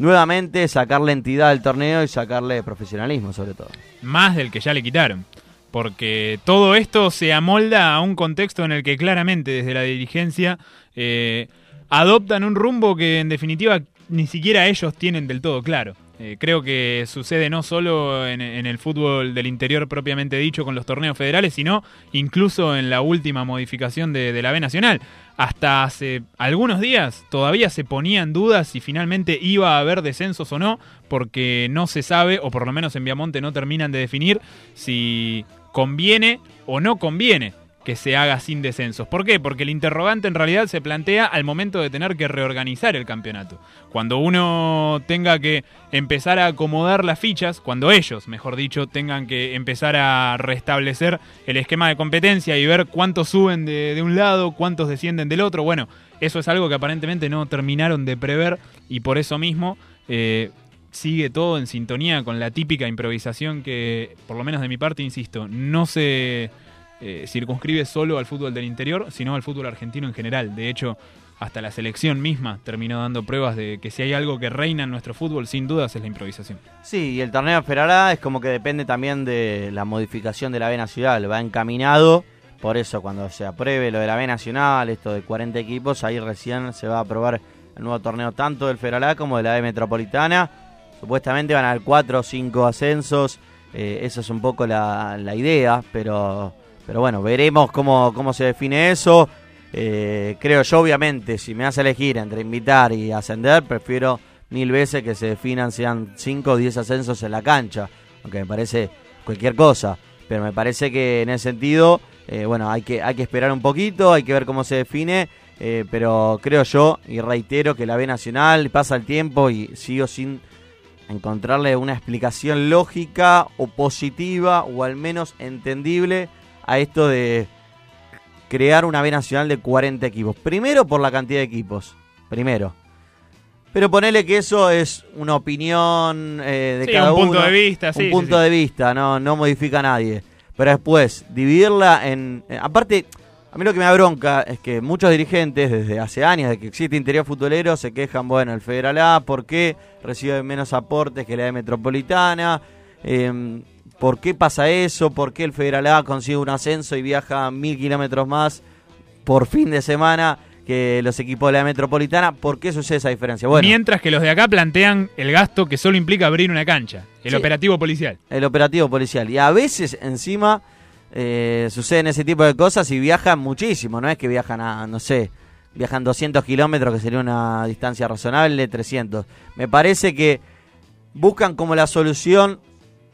A: nuevamente sacarle entidad al torneo y sacarle profesionalismo sobre todo
B: Más del que ya le quitaron. Porque todo esto se amolda a un contexto en el que claramente desde la dirigencia eh, adoptan un rumbo que en definitiva ni siquiera ellos tienen del todo claro. Eh, creo que sucede no solo en, el fútbol del interior propiamente dicho con los torneos federales, sino incluso en la última modificación de, de la B Nacional. Hasta hace algunos días todavía se ponía en duda si finalmente iba a haber descensos o no, porque no se sabe, o por lo menos en Viamonte no terminan de definir si conviene o no conviene que se haga sin descensos. ¿Por qué? Porque el interrogante en realidad se plantea al momento de tener que reorganizar el campeonato. Cuando uno tenga que empezar a acomodar las fichas, cuando ellos, mejor dicho, tengan que empezar a restablecer el esquema de competencia y ver cuántos suben de, un lado, cuántos descienden del otro, bueno, eso es algo que aparentemente no terminaron de prever y por eso mismo eh, sigue todo en sintonía con la típica improvisación que, por lo menos de mi parte, insisto, no se eh, circunscribe solo al fútbol del interior, sino al fútbol argentino en general. De hecho, hasta la selección misma terminó dando pruebas de que si hay algo que reina en nuestro fútbol, sin dudas, es la improvisación.
A: Sí, y el torneo A es como que depende también de la modificación de la B Nacional. Va encaminado, por eso cuando se apruebe lo de la B Nacional, esto de 40 equipos, ahí recién se va a aprobar el nuevo torneo tanto del Federal como de la B Metropolitana. Supuestamente van a haber 4 o 5 ascensos, eh, esa es un poco la idea, pero, pero bueno, veremos cómo, cómo se define eso. Eh, creo yo, obviamente, si me hace elegir entre invitar y ascender, prefiero mil veces que se definan sean 5 o 10 ascensos en la cancha, aunque me parece cualquier cosa, pero me parece que en ese sentido, eh, bueno, hay que, hay que esperar un poquito, hay que ver cómo se define, eh, pero creo yo, y reitero, que la B Nacional pasa el tiempo y sigo sin encontrarle una explicación lógica o positiva o al menos entendible a esto de crear una B nacional de 40 equipos. Primero por la cantidad de equipos, primero. Pero ponele que eso es una opinión eh, de
B: Sí,
A: cada
B: un punto de vista,
A: un
B: sí, sí,
A: punto
B: sí.
A: de vista, no, no modifica a nadie. Pero después, dividirla en... eh, aparte, a mí lo que me da bronca es que muchos dirigentes, desde hace años de que existe interior futbolero, se quejan, bueno, el Federal A, ¿por qué recibe menos aportes que la de Metropolitana? Eh, ¿Por qué pasa eso? ¿Por qué el Federal A consigue un ascenso y viaja mil kilómetros más por fin de semana que los equipos de la Metropolitana? ¿Por qué sucede esa diferencia? Bueno,
B: Mientras que los de acá plantean el gasto que solo implica abrir una cancha, el
A: Sí.
B: operativo policial.
A: el operativo policial. Y a veces encima eh, suceden ese tipo de cosas y viajan muchísimo. No es que viajan a, no sé, viajan 200 kilómetros, que sería una distancia razonable, 300. Me parece que buscan como la solución,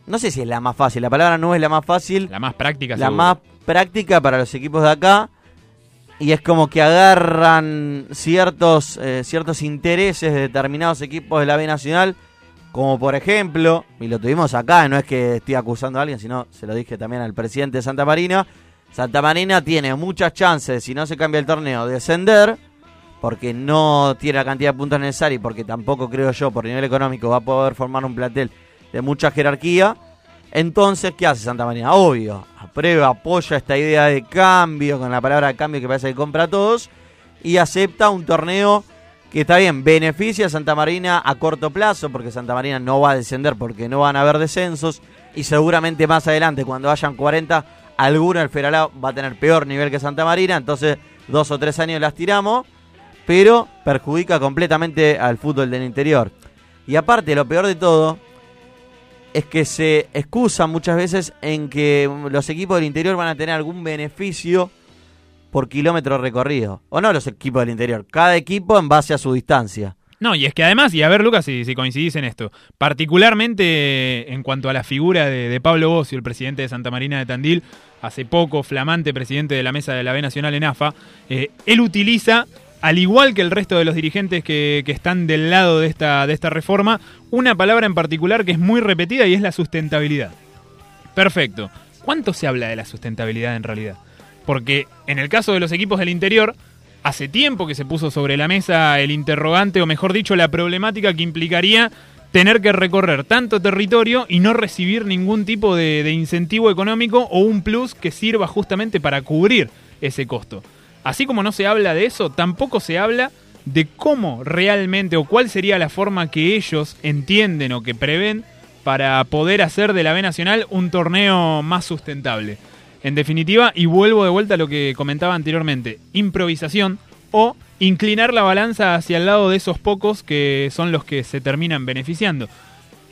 A: no sé si es la más fácil, la palabra no es la más fácil.
B: La más práctica,
A: La
B: seguro.
A: más práctica para los equipos de acá. Y es como que agarran ciertos, eh, ciertos intereses de determinados equipos de la B Nacional, como por ejemplo, y lo tuvimos acá, no es que estoy acusando a alguien, sino se lo dije también al presidente de Santa Marina. Santa Marina tiene muchas chances, si no se cambia el torneo, de descender, porque no tiene la cantidad de puntos necesaria y porque tampoco creo yo, por nivel económico, va a poder formar un plantel de mucha jerarquía. Entonces, ¿qué hace Santa Marina? Obvio, aprueba, apoya esta idea de cambio, con la palabra cambio que parece que compra a todos, y acepta un torneo que está bien, beneficia a Santa Marina a corto plazo, porque Santa Marina no va a descender porque no van a haber descensos, y seguramente más adelante, cuando hayan 40, alguno del Feralao va a tener peor nivel que Santa Marina, entonces dos o tres años las tiramos, pero perjudica completamente al fútbol del interior. Y aparte, lo peor de todo es que se excusa muchas veces en que los equipos del interior van a tener algún beneficio por kilómetro recorrido. O no los equipos del interior, cada equipo en base a su distancia.
B: No, y es que además, y a ver Lucas si, si coincidís en esto, particularmente en cuanto a la figura de, de Pablo Bocio, el presidente de Santa Marina de Tandil, hace poco flamante presidente de la mesa de la B Nacional en AFA, eh, él utiliza, al igual que el resto de los dirigentes que, que están del lado de esta, de esta reforma, una palabra en particular que es muy repetida y es la sustentabilidad. Perfecto. ¿Cuánto se habla de la sustentabilidad en realidad? Porque en el caso de los equipos del interior, hace tiempo que se puso sobre la mesa el interrogante, o mejor dicho, la problemática que implicaría tener que recorrer tanto territorio y no recibir ningún tipo de, de incentivo económico o un plus que sirva justamente para cubrir ese costo. Así como no se habla de eso, tampoco se habla de cómo realmente o cuál sería la forma que ellos entienden o que prevén para poder hacer de la B Nacional un torneo más sustentable. En definitiva, y vuelvo de vuelta a lo que comentaba anteriormente, improvisación o inclinar la balanza hacia el lado de esos pocos que son los que se terminan beneficiando.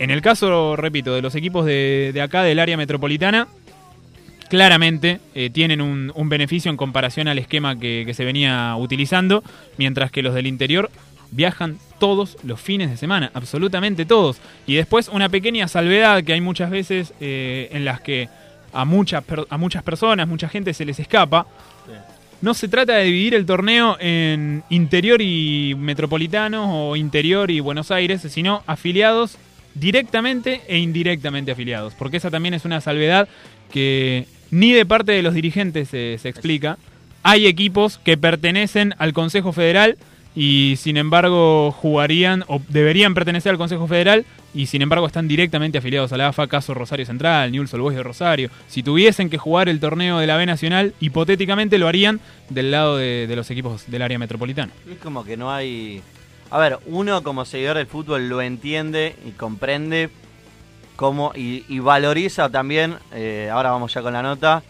B: En el caso, repito, de los equipos de, de acá del área metropolitana, claramente eh, tienen un, beneficio en comparación al esquema que, se venía utilizando, mientras que los del interior viajan todos los fines de semana, absolutamente todos. Y después una pequeña salvedad que hay muchas veces eh, en las que a muchas, a muchas personas, mucha gente se les escapa. No se trata de dividir el torneo en interior y metropolitanos o interior y Buenos Aires, sino afiliados directamente e indirectamente afiliados. Porque esa también es una salvedad que ni de parte de los dirigentes se, se explica. Hay equipos que pertenecen al Consejo Federal y sin embargo jugarían o deberían pertenecer al Consejo Federal y sin embargo están directamente afiliados a la AFA, caso Rosario Central, Newell's Old Boys de Rosario. Si tuviesen que jugar el torneo de la B Nacional, hipotéticamente lo harían del lado de, de los equipos del área metropolitana.
A: Es como que no hay... A ver, uno como seguidor del fútbol lo entiende y comprende cómo y, y valoriza también, eh, ahora vamos ya con la nota,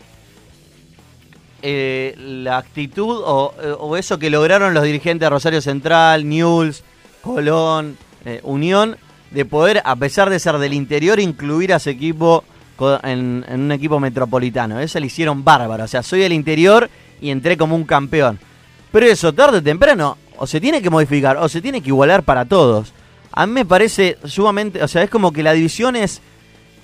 A: eh, la actitud o, eh, o eso que lograron los dirigentes de Rosario Central, Newell's, Colón, Unión, de poder, a pesar de ser del interior, incluir a ese equipo en, en un equipo metropolitano. Eso le hicieron bárbaro. O sea, soy del interior y entré como un campeón. Pero eso, tarde o temprano, o se tiene que modificar o se tiene que igualar para todos. A mí me parece sumamente, o sea, es como que la división es,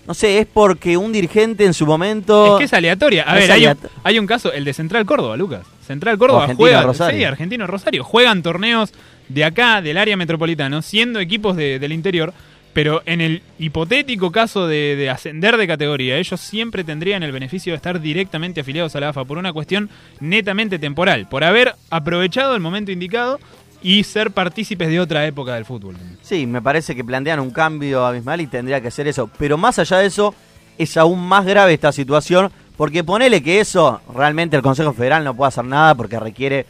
A: no sé, es porque un dirigente en su momento...
B: Es que es aleatoria. A
A: Es
B: ver, hay un, hay un caso, el de Central Córdoba, Lucas. Central Córdoba
A: Argentino
B: juega.
A: Rosario.
B: Sí, Argentino Rosario. Juegan torneos de acá, del área metropolitana, siendo equipos de- del interior, Pero en el hipotético caso de, de ascender de categoría, ellos siempre tendrían el beneficio de estar directamente afiliados a la AFA por una cuestión netamente temporal, por haber aprovechado el momento indicado y ser partícipes de otra época del fútbol.
A: Sí, me parece que plantean un cambio abismal y tendría que ser eso. Pero más allá de eso, es aún más grave esta situación, porque ponele que eso realmente el Consejo Federal no puede hacer nada porque requiere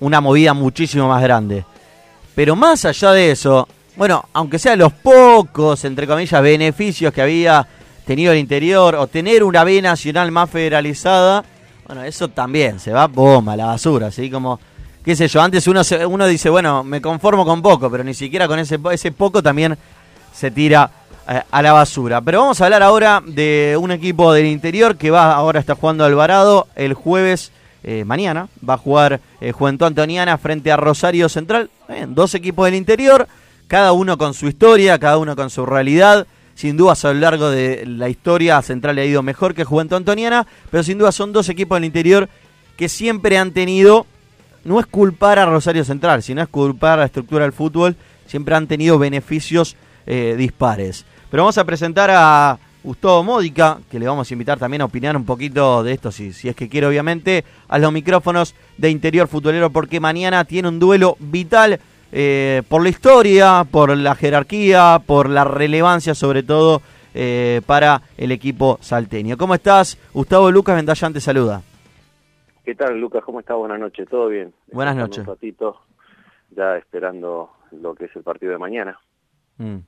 A: una movida muchísimo más grande. Pero más allá de eso, bueno, aunque sean los pocos, entre comillas, beneficios que había tenido el interior, o tener una B nacional más federalizada, bueno, eso también se va bomba a la basura, así como, qué sé yo, antes uno, uno dice, bueno, me conformo con poco, pero ni siquiera con ese, ese poco también se tira eh, a la basura. Pero vamos a hablar ahora de un equipo del interior que va ahora está jugando Alvarado el jueves. eh, mañana va a jugar eh, Juventud Antoniana frente a Rosario Central. Dos equipos del interior, cada uno con su historia, cada uno con su realidad. Sin dudas a lo largo de la historia Central le ha ido mejor que Juventud Antoniana, pero sin duda son dos equipos del interior que siempre han tenido, no es culpar a Rosario Central, sino es culpar a la estructura del fútbol, siempre han tenido beneficios eh, dispares. Pero vamos a presentar a Gustavo Módica, que le vamos a invitar también a opinar un poquito de esto, si, si es que quiere obviamente, a los micrófonos de Interior Futbolero, porque mañana tiene un duelo vital eh, por la historia, por la jerarquía, por la relevancia sobre todo eh, para el equipo salteño. ¿Cómo estás? Gustavo Lucas Vendallán te saluda.
N: ¿Qué tal, Lucas? ¿Cómo estás? Buenas noches. ¿Todo bien?
A: Buenas noches.
N: Un ratito ya esperando lo que es el partido de mañana.
A: Mm.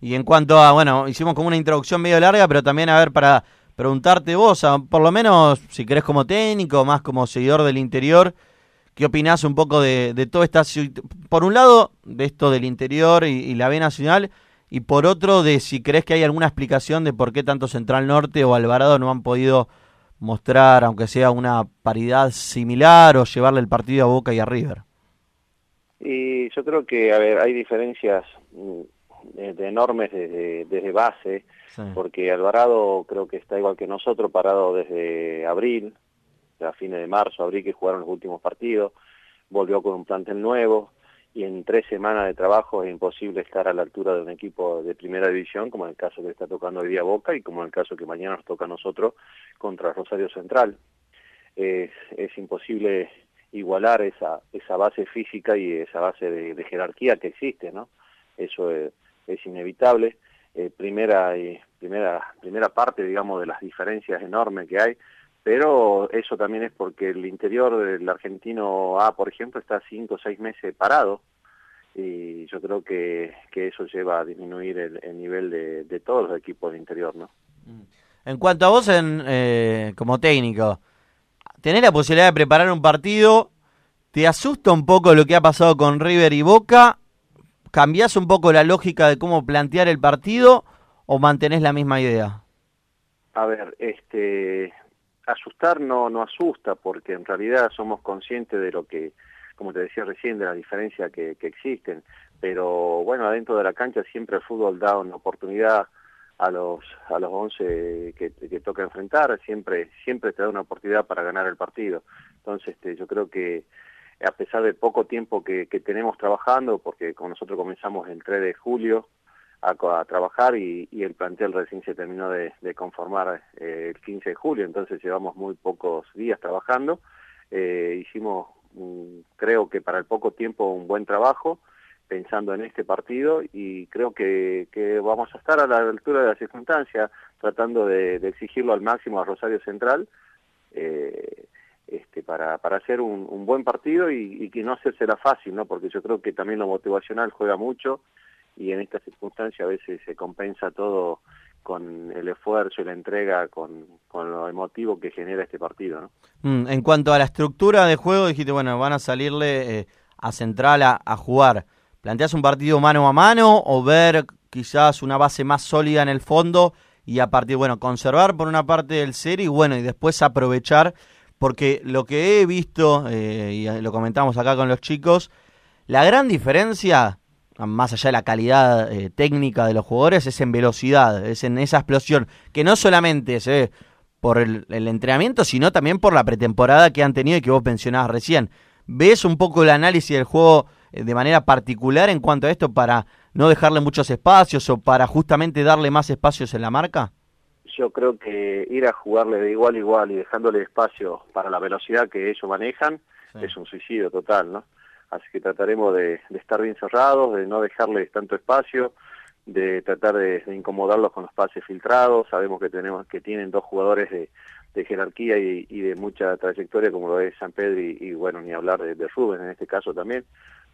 A: Y en cuanto a, bueno, hicimos como una introducción medio larga, pero también a ver, para preguntarte vos, a- por lo menos si querés como técnico, más como seguidor del interior, ¿qué opinás un poco de, de toda esta... Por un lado, de esto del interior y, y la B Nacional, y por otro, de si crees que hay alguna explicación de por qué tanto Central Norte o Alvarado no han podido mostrar, aunque sea una paridad similar, o llevarle el partido a Boca y a River.
N: Y yo creo que, a ver, hay diferencias mm, de, de enormes desde, desde base, porque Alvarado creo que está igual que nosotros, parado desde abril, a fines de marzo, abril, que jugaron los últimos partidos, volvió con un plantel nuevo, y en tres semanas de trabajo es imposible estar a la altura de un equipo de primera división, como en el caso que está tocando hoy día Boca y como en el caso que mañana nos toca a nosotros contra Rosario Central. Es, es imposible igualar esa, esa base física y esa base de, jerarquía que existe, ¿no? Eso es, inevitable. Eh, primera, y primera, primera parte, digamos, de las diferencias enormes que hay, pero eso también es porque el interior del argentino A, por ejemplo, está cinco o seis meses parado y yo creo que, que eso lleva a disminuir el, el nivel de, de todos los equipos del interior, ¿no?
A: En cuanto a vos en, eh, como técnico, tenés la posibilidad de preparar un partido, ¿te asusta un poco lo que ha pasado con River y Boca? ¿Cambiás un poco la lógica de cómo plantear el partido o mantenés la misma idea?
N: A ver, este, asustar no, no asusta porque en realidad somos conscientes de lo que, como te decía recién, de la diferencia que, que existen. Pero bueno, adentro de la cancha siempre el fútbol da una oportunidad a los a los 11 que, toca enfrentar, siempre siempre te da una oportunidad para ganar el partido. Entonces, este, yo creo que a pesar del poco tiempo que, que tenemos trabajando, porque con nosotros comenzamos el 3 de julio, a, trabajar y, el plantel recién se terminó de, conformar eh, el 15 de julio, entonces llevamos muy pocos días trabajando. Eh, hicimos, creo que para el poco tiempo, un buen trabajo pensando en este partido y creo que, que vamos a estar a la altura de la circunstancia, tratando de, exigirlo al máximo a Rosario Central. eh, este, para, para hacer un, buen partido y, que no hacérsela fácil, ¿no? Porque yo creo que también lo motivacional juega mucho y en esta circunstancia a veces se compensa todo con el esfuerzo y la entrega, con, con lo emotivo que genera este partido, ¿no?
A: Mm, en cuanto a la estructura de juego, dijiste, bueno, van a salirle eh, a Central a, jugar. ¿Planteas un partido mano a mano o ver quizás una base más sólida en el fondo y a partir, bueno, conservar por una parte el ser y bueno, y después aprovechar? Porque lo que he visto, eh, y lo comentamos acá con los chicos, la gran diferencia, más allá de la calidad eh, técnica de los jugadores, es en velocidad, es en esa explosión, que no solamente se ve por el, el entrenamiento, sino también por la pretemporada que han tenido y que vos mencionabas recién. ¿Ves un poco el análisis del juego eh, de manera particular en cuanto a esto para no dejarle muchos espacios o para justamente darle más espacios en la marca?
N: Yo creo que ir a jugarle de igual a igual y dejándole espacio para la velocidad que ellos manejan es un suicidio total, ¿no? Así que trataremos de, estar bien cerrados, de no dejarles tanto espacio, de tratar de, incomodarlos con los pases filtrados. Sabemos que tenemos que tienen dos jugadores de, jerarquía y, de mucha trayectoria como lo es San Pedro y, bueno, ni hablar de, de, Rubén en este caso también.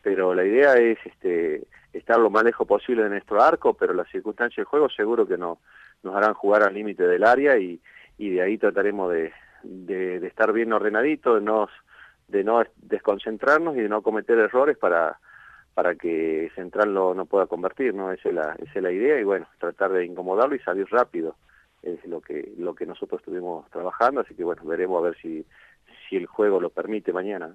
N: Pero la idea es este, estar lo más lejos posible de nuestro arco, pero las circunstancias del juego seguro que no, nos harán jugar al límite del área y, y de ahí trataremos de, de, de estar bien ordenaditos, de no, de no desconcentrarnos y de no cometer errores para para que Central no, pueda convertir, ¿no? Esa es, la, esa es la idea y bueno, tratar de incomodarlo y salir rápido es lo que lo que nosotros estuvimos trabajando, así que bueno, veremos a ver si, si el juego lo permite mañana.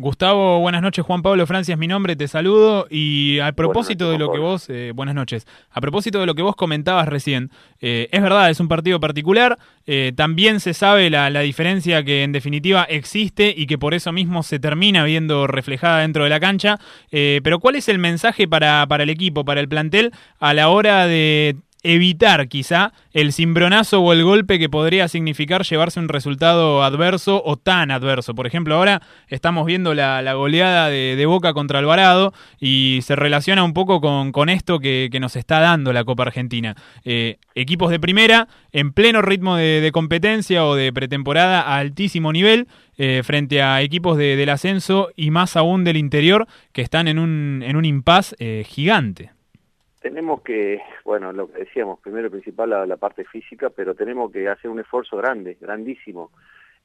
B: Gustavo, buenas noches. Juan Pablo Francia es mi nombre, te saludo. Y a propósito noches, de lo que vos, eh, buenas noches, a propósito de lo que vos comentabas recién, eh, es verdad, es un partido particular, eh, también se sabe la, la, diferencia que en definitiva existe y que por eso mismo se termina viendo reflejada dentro de la cancha, pero ¿cuál es el mensaje para, para el equipo, para el plantel, a la hora de evitar quizá el cimbronazo o el golpe que podría significar llevarse un resultado adverso o tan adverso. Por ejemplo, ahora estamos viendo la, goleada de, Boca contra Alvarado y se relaciona un poco con, esto que, nos está dando la Copa Argentina. Eh, equipos de primera en pleno ritmo de, de, competencia o de pretemporada a altísimo nivel. Eh, frente a equipos de, del ascenso y más aún del interior que están en un, en un impas eh, gigante
N: tenemos que, bueno, lo que decíamos, primero principal la, parte física, pero tenemos que hacer un esfuerzo grande, grandísimo.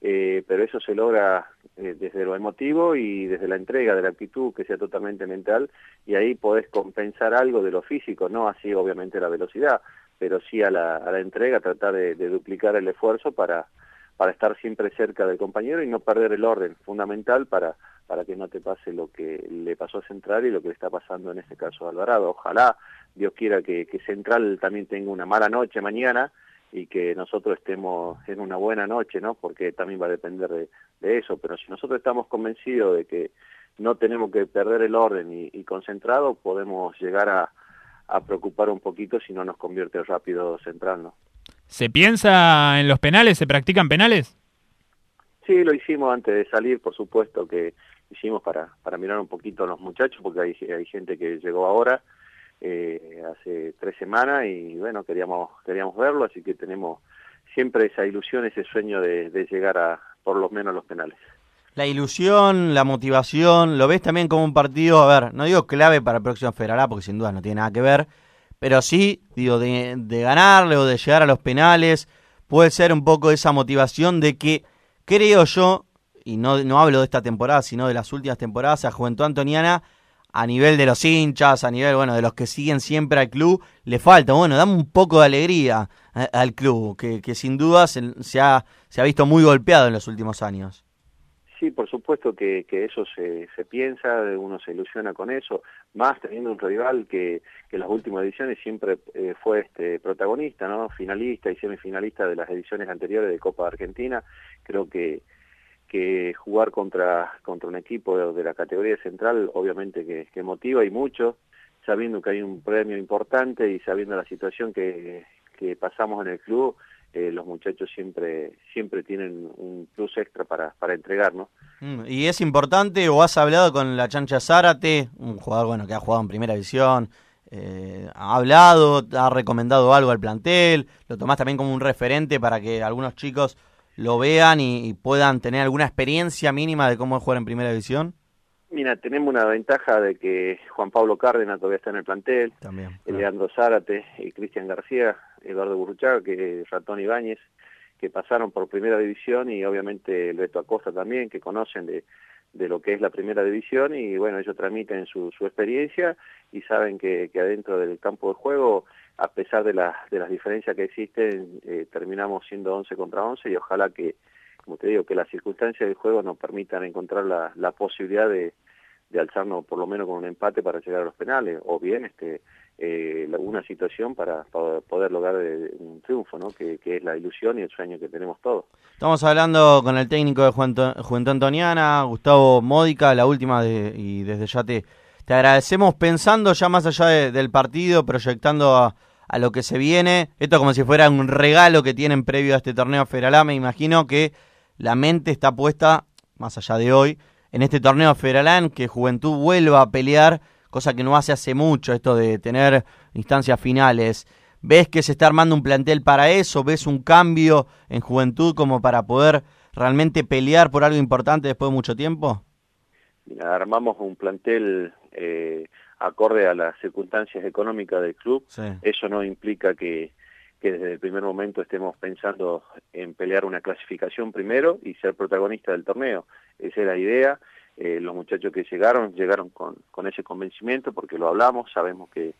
N: Eh, pero eso se logra eh, desde lo emotivo y desde la entrega de la actitud que sea totalmente mental y ahí podés compensar algo de lo físico, no así obviamente la velocidad, pero sí a la, a entrega tratar de, de duplicar el esfuerzo para, para estar siempre cerca del compañero y no perder el orden, fundamental para, para que no te pase lo que le pasó a Central y lo que le está pasando en este caso a Alvarado. Ojalá Dios quiera que, que Central también tenga una mala noche mañana y que nosotros estemos en una buena noche, ¿no? Porque también va a depender de, de eso. Pero si nosotros estamos convencidos de que no tenemos que perder el orden y, y concentrado, podemos llegar a, a preocupar un poquito si no nos convierte rápido Central, ¿no?
B: ¿Se piensa en los penales? ¿Se practican penales?
N: Sí, lo hicimos antes de salir, por supuesto que hicimos para, para mirar un poquito a los muchachos, porque hay, hay gente que llegó ahora, eh, hace tres semanas y bueno, queríamos, queríamos verlo, así que tenemos siempre esa ilusión, ese sueño de, llegar a por lo menos los penales.
A: La ilusión, la motivación, ¿lo ves también como un partido, a ver, no digo clave para el próximo Federal porque sin duda no tiene nada que ver, pero sí, digo, de, de ganarle o de llegar a los penales, puede ser un poco esa motivación de que, creo yo, y no, no hablo de esta temporada, sino de las últimas temporadas, a Juventud Antoniana, a nivel de los hinchas, a nivel, bueno, de los que siguen siempre al club, le falta, bueno, dame un poco de alegría al club, que, que sin duda se, se, ha, se ha visto muy golpeado en los últimos años.
N: Sí, por supuesto que, que eso se, se piensa, uno se ilusiona con eso, más teniendo un rival que, que en las últimas ediciones siempre eh, fue este protagonista, ¿no? Finalista y semifinalista de las ediciones anteriores de Copa Argentina. Creo que, que jugar contra, contra un equipo de, la categoría central obviamente que, motiva y mucho, sabiendo que hay un premio importante y sabiendo la situación que, que pasamos en el club, eh, los muchachos siempre siempre tienen un plus extra para, para entregar, ¿no?
A: Mm, ¿Y es importante o has hablado con la Chancha Zárate, un jugador bueno que ha jugado en primera división, eh, ha hablado, ha recomendado algo al plantel, lo tomás también como un referente para que algunos chicos lo vean y, y, puedan tener alguna experiencia mínima de cómo es jugar en primera división?
N: Mira, tenemos una ventaja de que Juan Pablo Cárdenas todavía está en el plantel,
A: También,
N: claro. Leandro Zárate y Cristian García, Eduardo Burruchaga, que Ratón Ibáñez, que pasaron por primera división y obviamente el Beto Acosta también, que conocen de, de lo que es la primera división y bueno, ellos transmiten su, su experiencia y saben que, que adentro del campo de juego a pesar de, la, de las diferencias que existen, eh, terminamos siendo 11 contra 11 y ojalá que, como te digo, que las circunstancias del juego nos permitan encontrar la, la posibilidad de, de, alzarnos por lo menos con un empate para llegar a los penales, o bien este eh, una situación para, poder lograr eh, un triunfo, ¿no? Que, que, es la ilusión y el sueño que tenemos todos.
A: Estamos hablando con el técnico de Juventud Antoniana, Gustavo Módica, la última, de, y desde ya te te agradecemos pensando ya más allá de- del partido, proyectando a, lo que se viene. Esto como si fuera un regalo que tienen previo a este torneo federal. Me imagino que la mente está puesta, más allá de hoy, en este torneo federal, que Juventud vuelva a pelear, cosa que no hace hace mucho, esto de tener instancias finales. ¿Ves que se está armando un plantel para eso? ¿Ves un cambio en Juventud como para poder realmente pelear por algo importante después de mucho tiempo?
N: Mira, armamos un plantel eh, acorde a las circunstancias económicas del club.
A: Sí.
N: Eso no implica que, que desde el primer momento estemos pensando en pelear una clasificación primero y ser protagonista del torneo. Esa es la idea. Eh, los muchachos que llegaron, llegaron con, con ese convencimiento porque lo hablamos, sabemos que,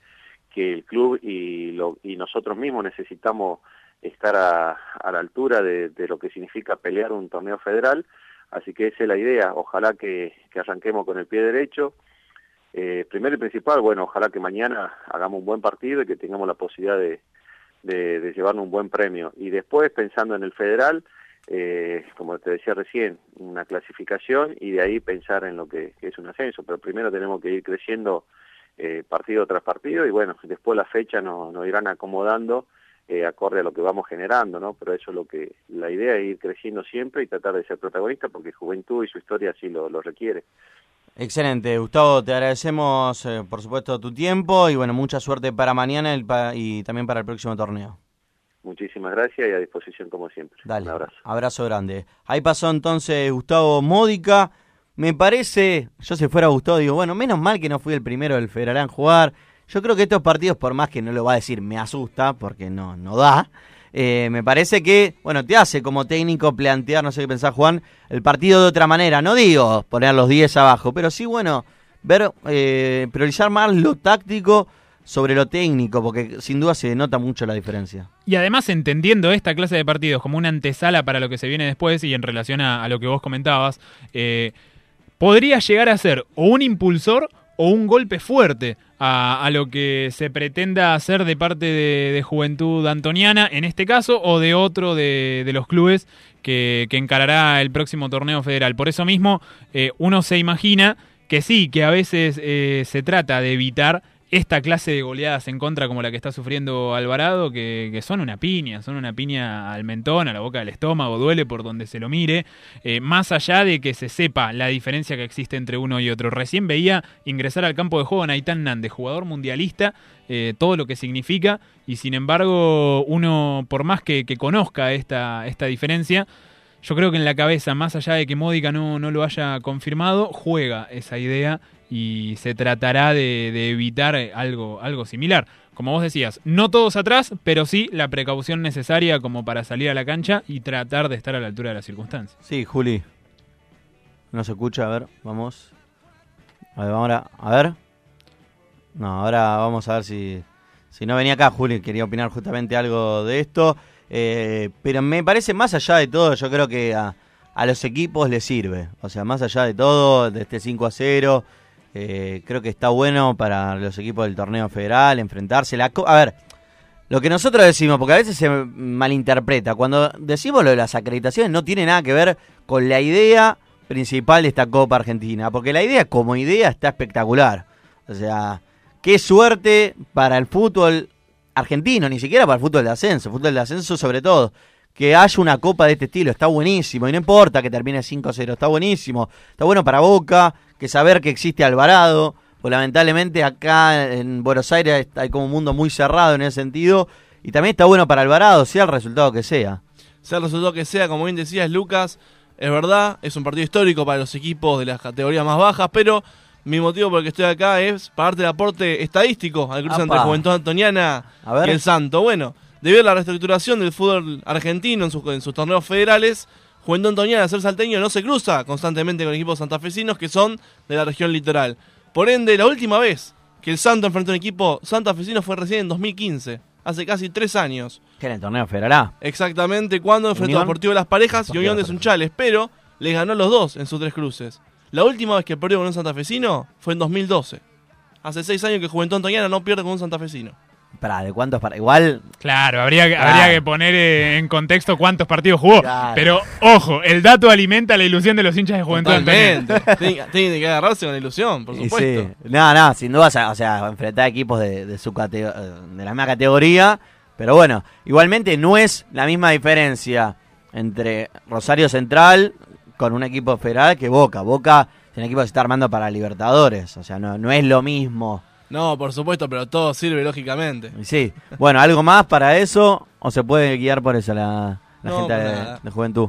N: que el club y, lo, y nosotros mismos necesitamos estar a, a la altura de, de lo que significa pelear un torneo federal. Así que esa es la idea. Ojalá que, que arranquemos con el pie derecho. Eh, primero y principal, bueno, ojalá que mañana hagamos un buen partido y que tengamos la posibilidad de, de, llevarnos un buen premio. Y después, pensando en el federal, eh, como te decía recién, una clasificación y de ahí pensar en lo que, que es un ascenso. Pero primero tenemos que ir creciendo eh, partido tras partido y bueno, después la fecha nos, nos irán acomodando eh, acorde a lo que vamos generando, ¿no? Pero eso es lo que, la idea es ir creciendo siempre y tratar de ser protagonista porque Juventud y su historia así lo, lo requiere.
A: Excelente, Gustavo, te agradecemos eh, por supuesto tu tiempo y bueno, mucha suerte para mañana el pa- y también para el próximo torneo.
N: Muchísimas gracias y a disposición como siempre.
A: Dale,
N: Un abrazo.
A: abrazo grande. Ahí pasó entonces Gustavo Módica. Me parece, yo si fuera Gustavo digo, bueno, menos mal que no fui el primero del Federal en jugar. Yo creo que estos partidos, por más que no lo va a decir, me asusta, porque no, no da. eh, me parece que, bueno, te hace como técnico plantear, no sé qué pensás Juan, el partido de otra manera. No digo poner los 10 abajo, pero sí, bueno, ver, eh, priorizar más lo táctico sobre lo técnico, porque sin duda se nota mucho la diferencia.
B: Y además entendiendo esta clase de partidos como una antesala para lo que se viene después y en relación a, lo que vos comentabas, eh, podría llegar a ser o un impulsor o un golpe fuerte a, lo que se pretenda hacer de parte de, Juventud Antoniana, en este caso, o de otro de, de los clubes que, que encarará el próximo torneo federal. Por eso mismo, eh, uno se imagina que sí, que a veces eh, se trata de evitar esta clase de goleadas en contra como la que está sufriendo Alvarado, que, son una piña, son una piña al mentón, a la boca del estómago, duele por donde se lo mire, eh, más allá de que se sepa la diferencia que existe entre uno y otro. Recién veía ingresar al campo de juego a Naitán Nández, jugador mundialista, eh, todo lo que significa, y sin embargo uno, por más que, que conozca esta, esta diferencia, yo creo que en la cabeza, más allá de que Módica no, no lo haya confirmado, juega esa idea y se tratará de, de evitar algo, algo similar. Como vos decías, no todos atrás, pero sí la precaución necesaria como para salir a la cancha y tratar de estar a la altura de las circunstancias.
A: Sí, Juli. No se escucha, a ver, vamos. A ver, ahora, a ver. No, ahora vamos a ver si, si no venía acá, Juli, quería opinar justamente algo de esto. Eh, pero me parece más allá de todo, yo creo que a, los equipos les sirve. O sea, más allá de todo, de este 5 a 0, eh, creo que está bueno para los equipos del torneo federal enfrentarse. A ver, lo que nosotros decimos, porque a veces se malinterpreta, cuando decimos lo de las acreditaciones no tiene nada que ver con la idea principal de esta Copa Argentina, porque la idea como idea está espectacular. O sea, qué suerte para el fútbol argentino, ni siquiera para el fútbol de ascenso, fútbol de ascenso sobre todo, que haya una copa de este estilo, está buenísimo, y no importa que termine 5-0, está buenísimo, está bueno para Boca, que saber que existe Alvarado, pues lamentablemente acá en Buenos Aires hay como un mundo muy cerrado en ese sentido, y también está bueno para Alvarado, sea el resultado que sea.
O: sea el resultado que sea, como bien decías Lucas, es verdad, es un partido histórico para los equipos de las categorías más bajas, pero mi motivo por el que estoy acá es para darte el aporte estadístico al cruce entre Juventud Antoniana
A: A ver.
O: y el Santo. Bueno, debido a la reestructuración del fútbol argentino en sus, en sus torneos federales, Juventud Antoniana, ser salteño, no se cruza constantemente con equipos santafesinos que son de la región litoral. Por ende, la última vez que el Santo enfrentó a un equipo santafesino fue recién en 2015, hace casi tres años.
A: Que en el torneo federal A.
O: Exactamente, cuando enfrentó a Deportivo de las Parejas y Unión
A: de
O: de Sunchales, pero les ganó a los dos en sus tres cruces. La última vez que perdió con un santafesino fue en 2012. Hace seis años que Juventud Antoniana no pierde con un santafesino.
A: pará, ¿de cuántos para Igual.
B: Claro, habría, que-
A: Claro.
B: habría que poner eh, en contexto cuántos partidos jugó.
A: Claro.
B: Pero, ojo, el dato alimenta la ilusión de los hinchas de Juventud. Antoniana.
O: tiene, tiene que agarrarse con la ilusión, por supuesto.
A: sí. No, no, sin duda, o sea, enfrentar equipos de, de su catego- de la misma categoría. Pero bueno, igualmente no es la misma diferencia entre Rosario Central con un equipo federal que Boca. Boca es un equipo que se está armando para Libertadores. O sea, no, no es lo mismo.
O: No, por supuesto, pero todo sirve lógicamente.
A: Sí. Bueno, ¿algo más para eso? ¿O se puede guiar por eso la, la
O: No,
A: gente de, Juventud?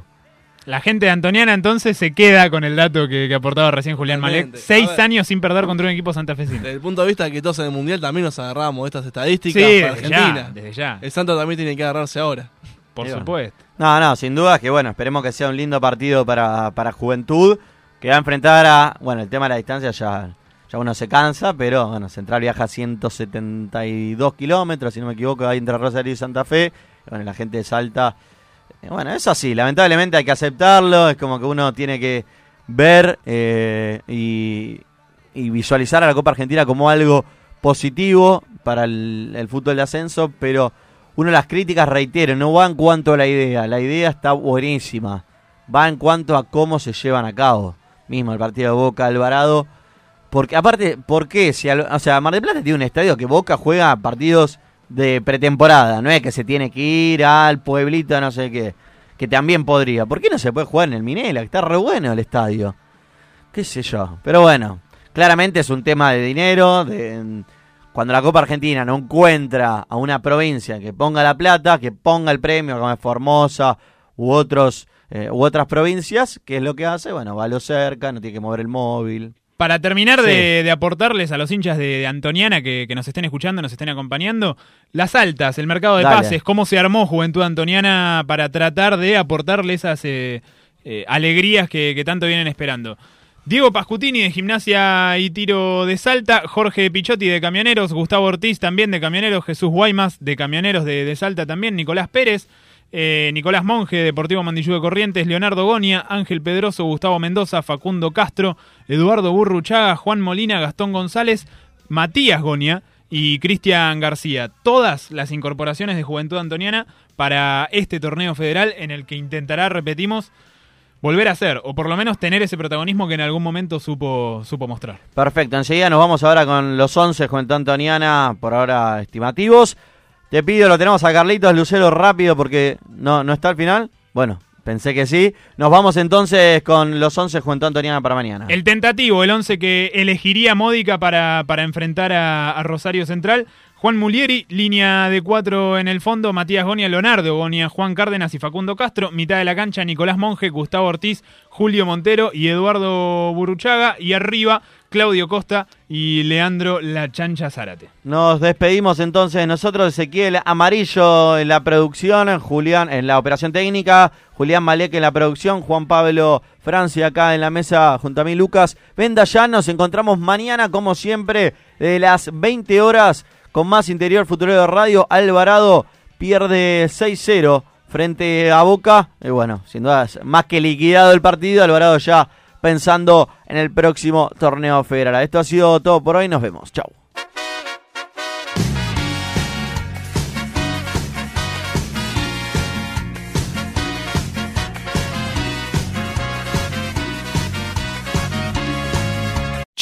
B: La gente de Antoniana entonces se queda con el dato que, que aportaba recién Julián Malek. Seis años sin perder contra un equipo santafesino.
O: Desde el punto de vista de que todos en el Mundial también nos agarramos de estas estadísticas
B: Sí,
O: para
B: desde ya,
O: Argentina.
B: desde ya.
O: El Santo también tiene que agarrarse ahora.
B: Por
A: bueno.
B: supuesto.
A: No, no, sin duda que bueno, esperemos que sea un lindo partido para, para Juventud, que va a enfrentar a, bueno, el tema de la distancia ya, ya uno se cansa, pero bueno, Central viaja 172 kilómetros, si no me equivoco, ahí entre Rosario y Santa Fe, bueno, la gente de Salta, eh, bueno, eso sí, lamentablemente hay que aceptarlo, es como que uno tiene que ver eh, y, y visualizar a la Copa Argentina como algo positivo para el, el fútbol de ascenso, pero uno de las críticas, reitero, no va en cuanto a la idea, la idea está buenísima, va en cuanto a cómo se llevan a cabo. Mismo el partido de Boca Alvarado, porque aparte, ¿por qué? Si, o sea, Mar del Plata tiene un estadio que Boca juega partidos de pretemporada, no es que se tiene que ir al pueblito, no sé qué, que también podría. ¿Por qué no se puede jugar en el Minela? Está re bueno el estadio. Qué sé yo. Pero bueno, claramente es un tema de dinero, cuando la Copa Argentina no encuentra a una provincia que ponga la plata, que ponga el premio, como es Formosa u otros eh, u otras provincias, ¿qué es lo que hace? Bueno, va a lo cerca, no tiene que mover el móvil.
B: Para terminar
A: Sí.
B: de, de aportarles a los hinchas de, de Antoniana que, que nos estén escuchando, nos estén acompañando, las altas, el mercado de
A: Dale.
B: pases, cómo se armó Juventud Antoniana para tratar de aportarle esas eh, eh, alegrías que, que tanto vienen esperando. Diego Pascutini de Gimnasia y Tiro de Salta, Jorge Pichotti de Camioneros, Gustavo Ortiz también de Camioneros, Jesús Guaymas de Camioneros de, Salta también, Nicolás Pérez, eh, Nicolás Monge, Deportivo Mandillú de Corrientes, Leonardo Gonia, Ángel Pedroso, Gustavo Mendoza, Facundo Castro, Eduardo Burruchaga, Juan Molina, Gastón González, Matías Gonia y Cristian García. Todas las incorporaciones de Juventud Antoniana para este torneo federal en el que intentará, repetimos, volver a ser, o por lo menos tener ese protagonismo que en algún momento supo, supo mostrar.
A: Perfecto, enseguida nos vamos ahora con los 11 Juventud Antoniana, por ahora estimativos. Te pido, lo tenemos a Carlitos Lucero rápido porque no, no está al final. Bueno, pensé que sí. Nos vamos entonces con los 11 Juventud Antoniana para mañana.
B: El tentativo, el 11 que elegiría Módica para, para enfrentar a, a Rosario Central. Juan Mulieri, línea de cuatro en el fondo, Matías Gonia, Leonardo Gonia, Juan Cárdenas y Facundo Castro. Mitad de la cancha, Nicolás Monge, Gustavo Ortiz, Julio Montero y Eduardo Buruchaga. Y arriba, Claudio Costa y Leandro La Chancha Zárate.
A: Nos despedimos entonces nosotros, Ezequiel Amarillo en la producción, Julián en la operación técnica, Julián Malek en la producción, Juan Pablo Francia acá en la mesa junto a mí Lucas. Venda ya, nos encontramos mañana como siempre de las 20 horas con más Interior Futuro de Radio. Alvarado pierde 6-0 frente a Boca. Y bueno, sin duda más que liquidado el partido, Alvarado ya pensando en el próximo torneo federal. Esto ha sido todo por hoy, nos vemos. Chau.